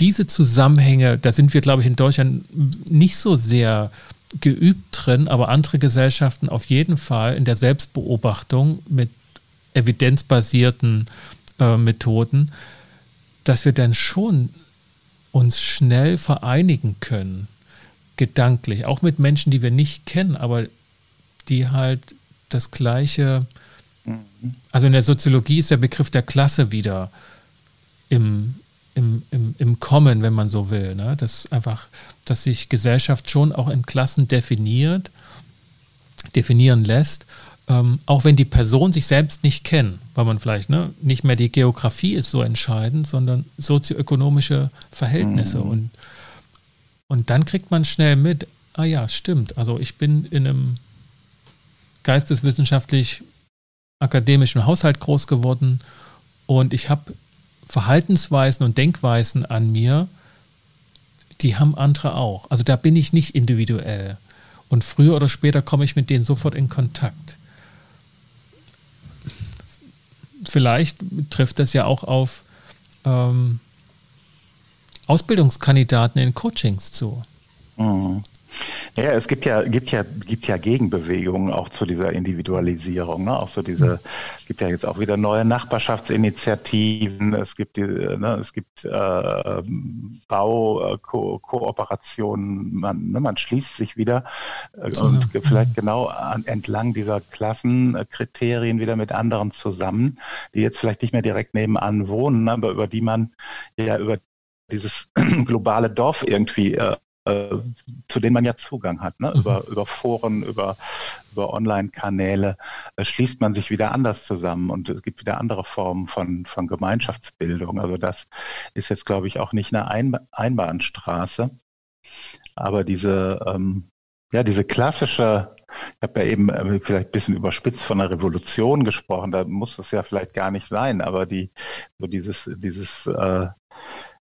diese Zusammenhänge, da sind wir, glaube ich, in Deutschland nicht so sehr geübt drin, aber andere Gesellschaften auf jeden Fall in der Selbstbeobachtung mit evidenzbasierten äh, Methoden, dass wir dann schon uns schnell vereinigen können, gedanklich, auch mit Menschen, die wir nicht kennen, aber die halt das gleiche, also in der Soziologie ist der Begriff der Klasse wieder im, im, im, im Kommen, wenn man so will. Ne? Das einfach, dass sich Gesellschaft schon auch in Klassen definiert, definieren lässt, ähm, auch wenn die Person sich selbst nicht kennt, weil man vielleicht ne, nicht mehr die Geografie ist so entscheidend, sondern sozioökonomische Verhältnisse. Mhm. Und, und dann kriegt man schnell mit, ah ja, stimmt, also ich bin in einem geisteswissenschaftlich akademischen Haushalt groß geworden und ich habe Verhaltensweisen und Denkweisen an mir, die haben andere auch. Also da bin ich nicht individuell. Und früher oder später komme ich mit denen sofort in Kontakt. Vielleicht trifft das ja auch auf ähm, Ausbildungskandidaten in Coachings zu. Mhm. Ja, es gibt ja, gibt ja, gibt ja Gegenbewegungen auch zu dieser Individualisierung. Ne? Auch so diese, es gibt ja jetzt auch wieder neue Nachbarschaftsinitiativen. Es gibt die, ne, es gibt äh, Baukooperationen. Äh, man, ne, man schließt sich wieder äh, und ja. vielleicht genau an, entlang dieser Klassenkriterien wieder mit anderen zusammen, die jetzt vielleicht nicht mehr direkt nebenan wohnen, aber über die man ja über dieses globale Dorf irgendwie äh, äh, zu denen man ja Zugang hat, ne? Mhm. über, über Foren, über, über Online-Kanäle, äh, schließt man sich wieder anders zusammen und es gibt wieder andere Formen von, von Gemeinschaftsbildung. Also das ist jetzt, glaube ich, auch nicht eine Ein Einbahnstraße. Aber diese, ähm, ja, diese klassische ich habe ja eben äh, vielleicht ein bisschen überspitzt von einer Revolution gesprochen, da muss es ja vielleicht gar nicht sein, aber die, so dieses, dieses äh,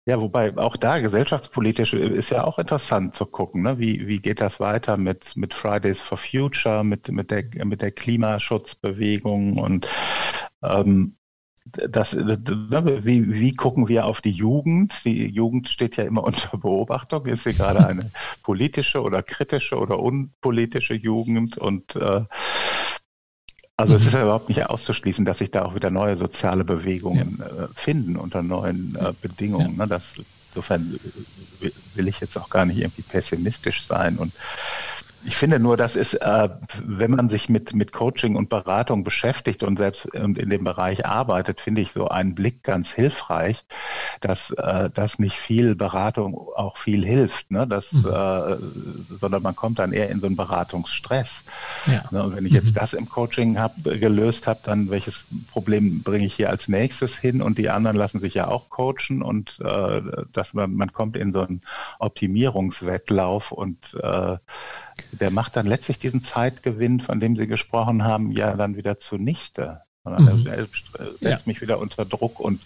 ja, wobei auch da gesellschaftspolitisch ist ja auch interessant zu gucken, ne? wie, wie geht das weiter mit, mit Fridays for Future, mit, mit, der, mit der Klimaschutzbewegung und ähm, das, ne, wie, wie gucken wir auf die Jugend? Die Jugend steht ja immer unter Beobachtung. Ist sie gerade eine politische oder kritische oder unpolitische Jugend? Und äh, also mhm. es ist ja überhaupt nicht auszuschließen, dass sich da auch wieder neue soziale Bewegungen ja. äh, finden unter neuen äh, Bedingungen. Ja. Ne? Das, insofern will ich jetzt auch gar nicht irgendwie pessimistisch sein und ich finde nur, das ist, äh, wenn man sich mit, mit Coaching und Beratung beschäftigt und selbst und in dem Bereich arbeitet, finde ich so einen Blick ganz hilfreich, dass, äh, dass nicht viel Beratung auch viel hilft, ne? dass, mhm. äh, sondern man kommt dann eher in so einen Beratungsstress. Ja. Ne? Und wenn ich jetzt mhm. das im Coaching hab, gelöst habe, dann welches Problem bringe ich hier als nächstes hin und die anderen lassen sich ja auch coachen und äh, dass man, man kommt in so einen Optimierungswettlauf und äh, der macht dann letztlich diesen Zeitgewinn, von dem Sie gesprochen haben, ja dann wieder zunichte. Mhm. Er setzt ja. mich wieder unter Druck und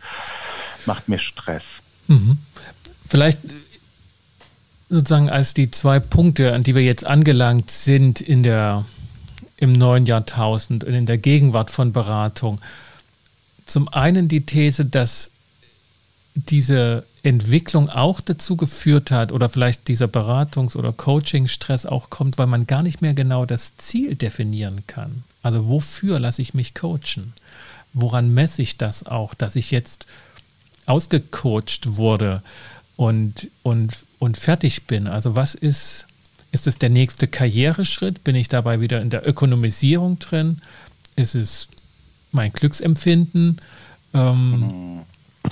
macht mir Stress. Mhm. Vielleicht sozusagen als die zwei Punkte, an die wir jetzt angelangt sind in der, im neuen Jahrtausend und in der Gegenwart von Beratung. Zum einen die These, dass diese Entwicklung auch dazu geführt hat oder vielleicht dieser Beratungs- oder Coaching-Stress auch kommt, weil man gar nicht mehr genau das Ziel definieren kann. Also wofür lasse ich mich coachen? Woran messe ich das auch, dass ich jetzt ausgecoacht wurde und, und, und fertig bin? Also was ist, ist es der nächste Karriereschritt? Bin ich dabei wieder in der Ökonomisierung drin? Ist es mein Glücksempfinden? Ähm, mhm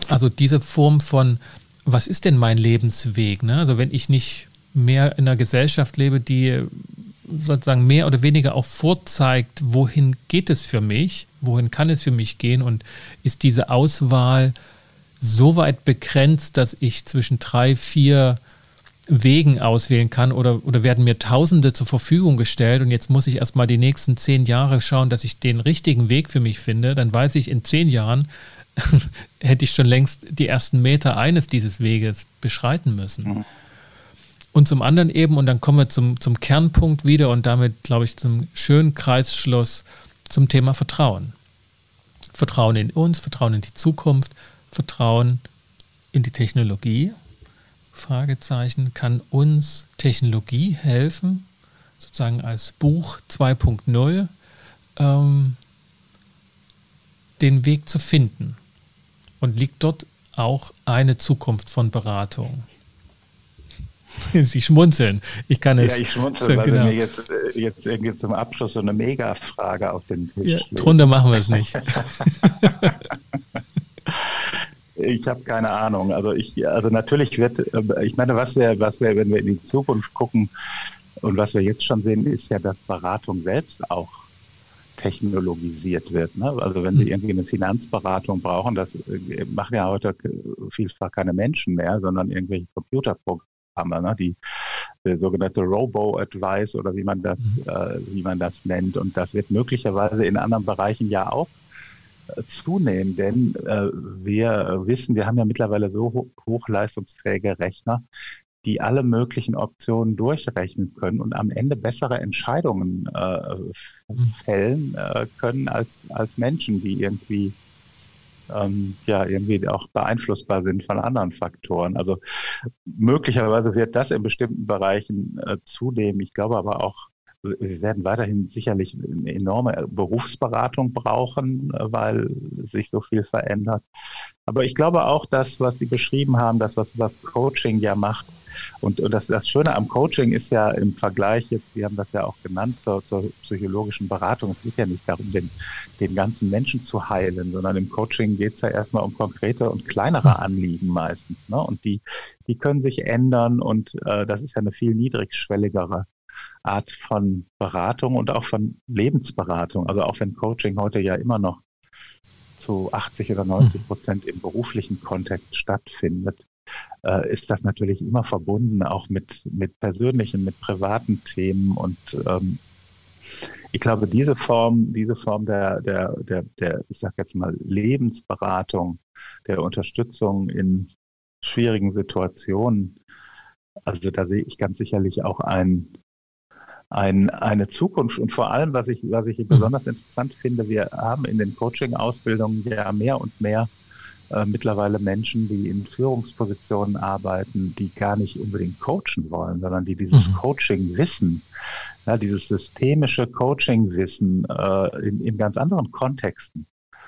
also diese Form von, was ist denn mein Lebensweg? Ne? Also wenn ich nicht mehr in einer Gesellschaft lebe, die sozusagen mehr oder weniger auch vorzeigt, wohin geht es für mich, wohin kann es für mich gehen und ist diese Auswahl so weit begrenzt, dass ich zwischen drei, vier Wegen auswählen kann oder, oder werden mir Tausende zur Verfügung gestellt und jetzt muss ich erstmal die nächsten zehn Jahre schauen, dass ich den richtigen Weg für mich finde, dann weiß ich in zehn Jahren, hätte ich schon längst die ersten Meter eines dieses Weges beschreiten müssen. Mhm. Und zum anderen eben, und dann kommen wir zum, zum Kernpunkt wieder und damit, glaube ich, zum schönen Kreisschluss zum Thema Vertrauen. Vertrauen in uns, Vertrauen in die Zukunft, Vertrauen in die Technologie. Fragezeichen, kann uns Technologie helfen, sozusagen als Buch 2.0, ähm, den Weg zu finden? Und liegt dort auch eine Zukunft von Beratung? Sie schmunzeln. Ich kann es. Ja, ich schmunzel, weil genau. mir jetzt, äh, jetzt irgendwie zum Abschluss so eine Mega-Frage auf den Tisch ja, Drunter machen wir es nicht. ich habe keine Ahnung. Also ich, also natürlich wird, äh, ich meine, was wir, was wir, wenn wir in die Zukunft gucken und was wir jetzt schon sehen, ist ja, dass Beratung selbst auch technologisiert wird. Ne? Also wenn Sie hm. irgendwie eine Finanzberatung brauchen, das äh, machen ja heute vielfach keine Menschen mehr, sondern irgendwelche Computerprogramme, ne? die, die sogenannte Robo-Advice oder wie man das, mhm. äh, wie man das nennt. Und das wird möglicherweise in anderen Bereichen ja auch äh, zunehmen, denn äh, wir wissen, wir haben ja mittlerweile so ho hochleistungsfähige Rechner, die alle möglichen Optionen durchrechnen können und am Ende bessere Entscheidungen äh, mhm. fällen äh, können als, als Menschen, die irgendwie ähm, ja irgendwie auch beeinflussbar sind von anderen Faktoren. Also möglicherweise wird das in bestimmten Bereichen äh, zunehmen. Ich glaube aber auch, wir werden weiterhin sicherlich eine enorme Berufsberatung brauchen, äh, weil sich so viel verändert. Aber ich glaube auch, dass, was Sie beschrieben haben, das, was, was Coaching ja macht, Und, und das, das Schöne am Coaching ist ja im Vergleich jetzt, wir haben das ja auch genannt, zur, zur psychologischen Beratung. Es geht ja nicht darum, den, den ganzen Menschen zu heilen, sondern im Coaching geht es ja erstmal um konkrete und kleinere Anliegen meistens. Ne? Und die, die können sich ändern und äh, das ist ja eine viel niedrigschwelligere Art von Beratung und auch von Lebensberatung. Also auch wenn Coaching heute ja immer noch zu 80 oder 90 Prozent im beruflichen Kontext stattfindet, äh, ist das natürlich immer verbunden auch mit, mit persönlichen, mit privaten Themen und ähm, ich glaube, diese Form, diese Form der, der, der, der, ich sag jetzt mal, Lebensberatung, der Unterstützung in schwierigen Situationen, also da sehe ich ganz sicherlich auch ein, ein, eine Zukunft. Und vor allem, was ich, was ich besonders interessant finde, wir haben in den Coaching-Ausbildungen ja mehr und mehr äh, mittlerweile Menschen, die in Führungspositionen arbeiten, die gar nicht unbedingt coachen wollen, sondern die dieses mhm. Coaching wissen, ja, dieses systemische Coaching-Wissen äh, in, in ganz anderen Kontexten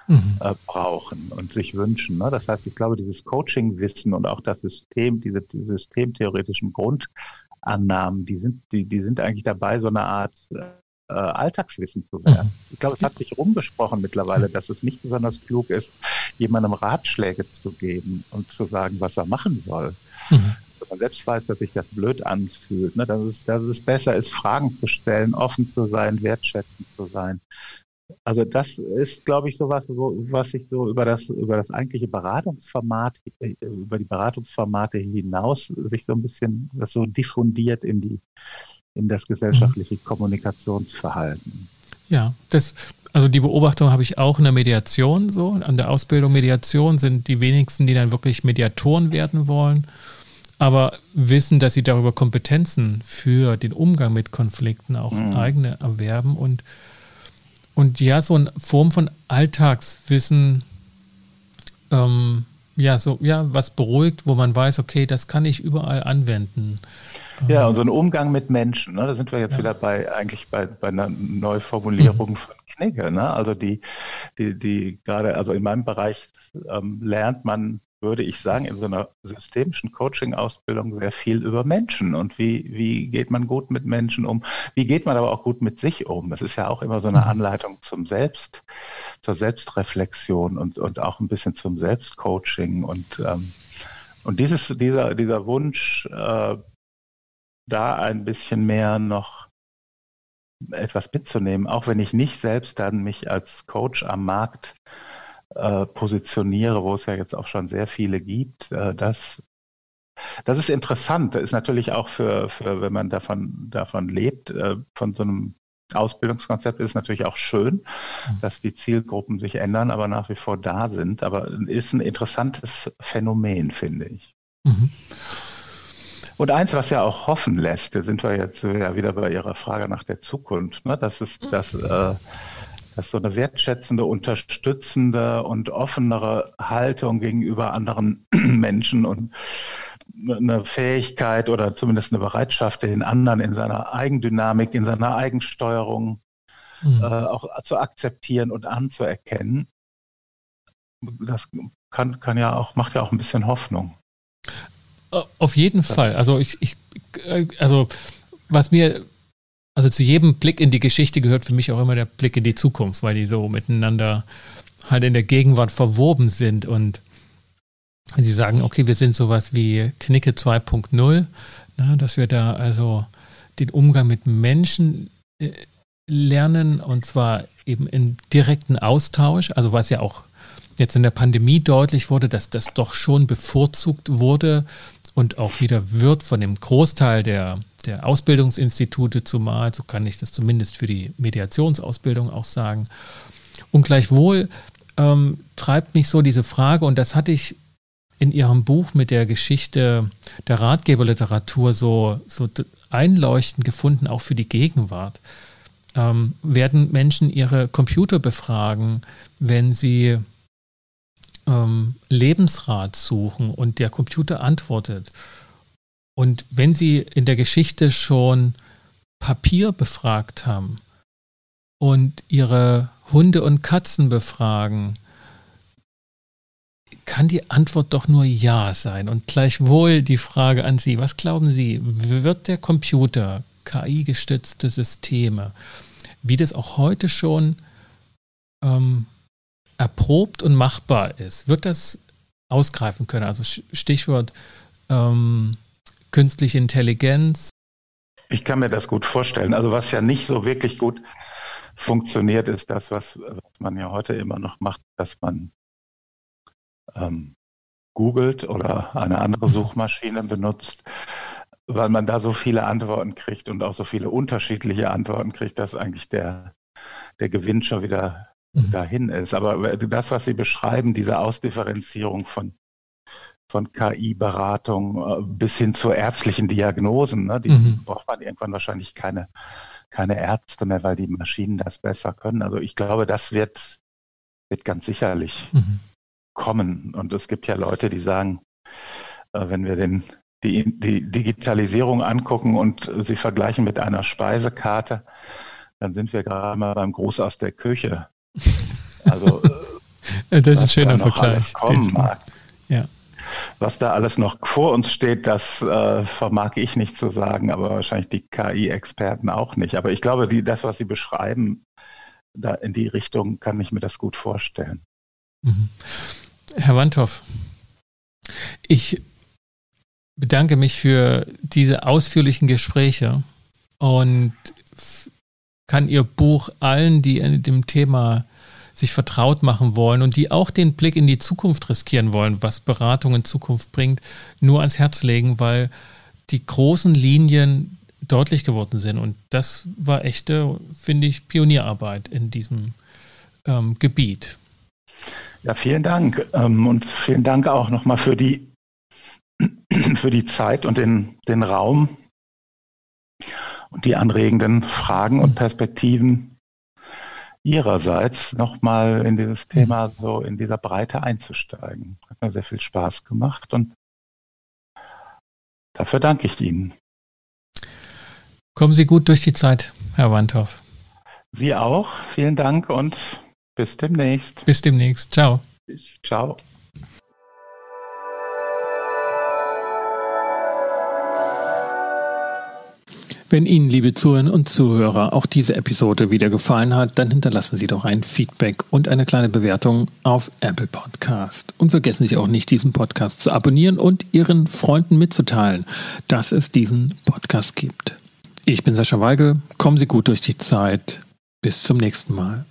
mhm. äh, brauchen und sich wünschen. Ne? Das heißt, ich glaube, dieses Coaching-Wissen und auch das System, diese, diese systemtheoretischen Grundannahmen, die sind, die, die sind eigentlich dabei, so eine Art äh, Alltagswissen zu werden. Mhm. Ich glaube, es hat sich rumgesprochen mittlerweile, dass es nicht besonders klug ist, jemandem Ratschläge zu geben und zu sagen, was er machen soll. Mhm. Wenn man selbst weiß, dass sich das blöd anfühlt, ne, dass, es, dass es besser ist, Fragen zu stellen, offen zu sein, wertschätzend zu sein. Also das ist, glaube ich, sowas, was sich so über das, über das eigentliche Beratungsformat, äh, über die Beratungsformate hinaus sich so ein bisschen, das so diffundiert in die, in das gesellschaftliche mhm. Kommunikationsverhalten. Ja, das, also die Beobachtung habe ich auch in der Mediation so. An der Ausbildung Mediation sind die wenigsten, die dann wirklich Mediatoren werden wollen, aber wissen, dass sie darüber Kompetenzen für den Umgang mit Konflikten auch mhm. eigene erwerben und, und ja, so eine Form von Alltagswissen, ähm, ja, so, ja, was beruhigt, wo man weiß, okay, das kann ich überall anwenden. Ja, und so ein Umgang mit Menschen, ne? da sind wir jetzt ja. wieder bei eigentlich bei, bei einer Neuformulierung mhm. von Knigge. Ne? Also die, die, die gerade, also in meinem Bereich ähm, lernt man, würde ich sagen, in so einer systemischen Coaching-Ausbildung sehr viel über Menschen und wie, wie geht man gut mit Menschen um, wie geht man aber auch gut mit sich um. Das ist ja auch immer so eine mhm. Anleitung zum Selbst, zur Selbstreflexion und, und auch ein bisschen zum Selbstcoaching und ähm, und dieses, dieser, dieser Wunsch, äh, da ein bisschen mehr noch etwas mitzunehmen, auch wenn ich nicht selbst dann mich als Coach am Markt äh, positioniere, wo es ja jetzt auch schon sehr viele gibt. Äh, das, das ist interessant. Das ist natürlich auch für, für wenn man davon, davon lebt, äh, von so einem Ausbildungskonzept ist natürlich auch schön, mhm. dass die Zielgruppen sich ändern, aber nach wie vor da sind. Aber ist ein interessantes Phänomen, finde ich. Mhm. Und eins, was ja auch hoffen lässt, da sind wir jetzt ja wieder bei Ihrer Frage nach der Zukunft, ne? das ist, dass, äh, dass so eine wertschätzende, unterstützende und offenere Haltung gegenüber anderen Menschen und eine Fähigkeit oder zumindest eine Bereitschaft, den anderen in seiner Eigendynamik, in seiner Eigensteuerung mhm. äh, auch zu akzeptieren und anzuerkennen. Das kann, kann ja auch, macht ja auch ein bisschen Hoffnung. Auf jeden Fall. Also ich, ich, also was mir, also zu jedem Blick in die Geschichte gehört für mich auch immer der Blick in die Zukunft, weil die so miteinander halt in der Gegenwart verwoben sind und sie sagen, okay, wir sind sowas wie Knicke 2.0, ne, dass wir da also den Umgang mit Menschen äh, lernen und zwar eben in direkten Austausch, also was ja auch jetzt in der Pandemie deutlich wurde, dass das doch schon bevorzugt wurde, und auch wieder wird von dem Großteil der, der Ausbildungsinstitute zumal, so kann ich das zumindest für die Mediationsausbildung auch sagen. Und gleichwohl ähm, treibt mich so diese Frage, und das hatte ich in Ihrem Buch mit der Geschichte der Ratgeberliteratur so, so einleuchtend gefunden, auch für die Gegenwart. Ähm, werden Menschen ihre Computer befragen, wenn sie ähm, Lebensrat suchen und der Computer antwortet. Und wenn Sie in der Geschichte schon Papier befragt haben und Ihre Hunde und Katzen befragen, kann die Antwort doch nur Ja sein. Und gleichwohl die Frage an Sie, was glauben Sie, wird der Computer, KI-gestützte Systeme, wie das auch heute schon ähm, erprobt und machbar ist, wird das ausgreifen können? Also Stichwort ähm, künstliche Intelligenz. Ich kann mir das gut vorstellen. Also was ja nicht so wirklich gut funktioniert, ist das, was, was man ja heute immer noch macht, dass man ähm, googelt oder eine andere Suchmaschine benutzt, weil man da so viele Antworten kriegt und auch so viele unterschiedliche Antworten kriegt, dass eigentlich der, der Gewinn schon wieder mhm. dahin ist. Aber das, was Sie beschreiben, diese Ausdifferenzierung von, von KI-Beratung äh, bis hin zu ärztlichen Diagnosen, ne, die mhm. braucht man irgendwann wahrscheinlich keine, keine Ärzte mehr, weil die Maschinen das besser können. Also ich glaube, das wird, wird ganz sicherlich mhm kommen. Und es gibt ja Leute, die sagen, äh, wenn wir den, die, die Digitalisierung angucken und sie vergleichen mit einer Speisekarte, dann sind wir gerade mal beim Gruß aus der Küche. Also das ist ein schöner Vergleich. Ja. Was da alles noch vor uns steht, das äh, vermag ich nicht zu sagen, aber wahrscheinlich die KI-Experten auch nicht. Aber ich glaube, die, das, was Sie beschreiben, da in die Richtung kann ich mir das gut vorstellen. Mhm. Herr Wandhoff, ich bedanke mich für diese ausführlichen Gespräche und kann Ihr Buch allen, die in dem Thema sich vertraut machen wollen und die auch den Blick in die Zukunft riskieren wollen, was Beratung in Zukunft bringt, nur ans Herz legen, weil die großen Linien deutlich geworden sind. Und das war echte, finde ich, Pionierarbeit in diesem ähm, Gebiet. Ja, vielen Dank. Ähm, und vielen Dank auch nochmal für die, für die Zeit und den, den Raum und die anregenden Fragen und Perspektiven Ihrerseits nochmal in dieses Thema so in dieser Breite einzusteigen. Hat mir sehr viel Spaß gemacht und dafür danke ich Ihnen. Kommen Sie gut durch die Zeit, Herr Wandhoff. Sie auch. Vielen Dank und bis demnächst. Bis demnächst. Ciao. Ciao. Wenn Ihnen, liebe Zuhörerinnen und Zuhörer, auch diese Episode wieder gefallen hat, dann hinterlassen Sie doch ein Feedback und eine kleine Bewertung auf Apple Podcast. Und vergessen Sie auch nicht, diesen Podcast zu abonnieren und Ihren Freunden mitzuteilen, dass es diesen Podcast gibt. Ich bin Sascha Weigel. Kommen Sie gut durch die Zeit. Bis zum nächsten Mal.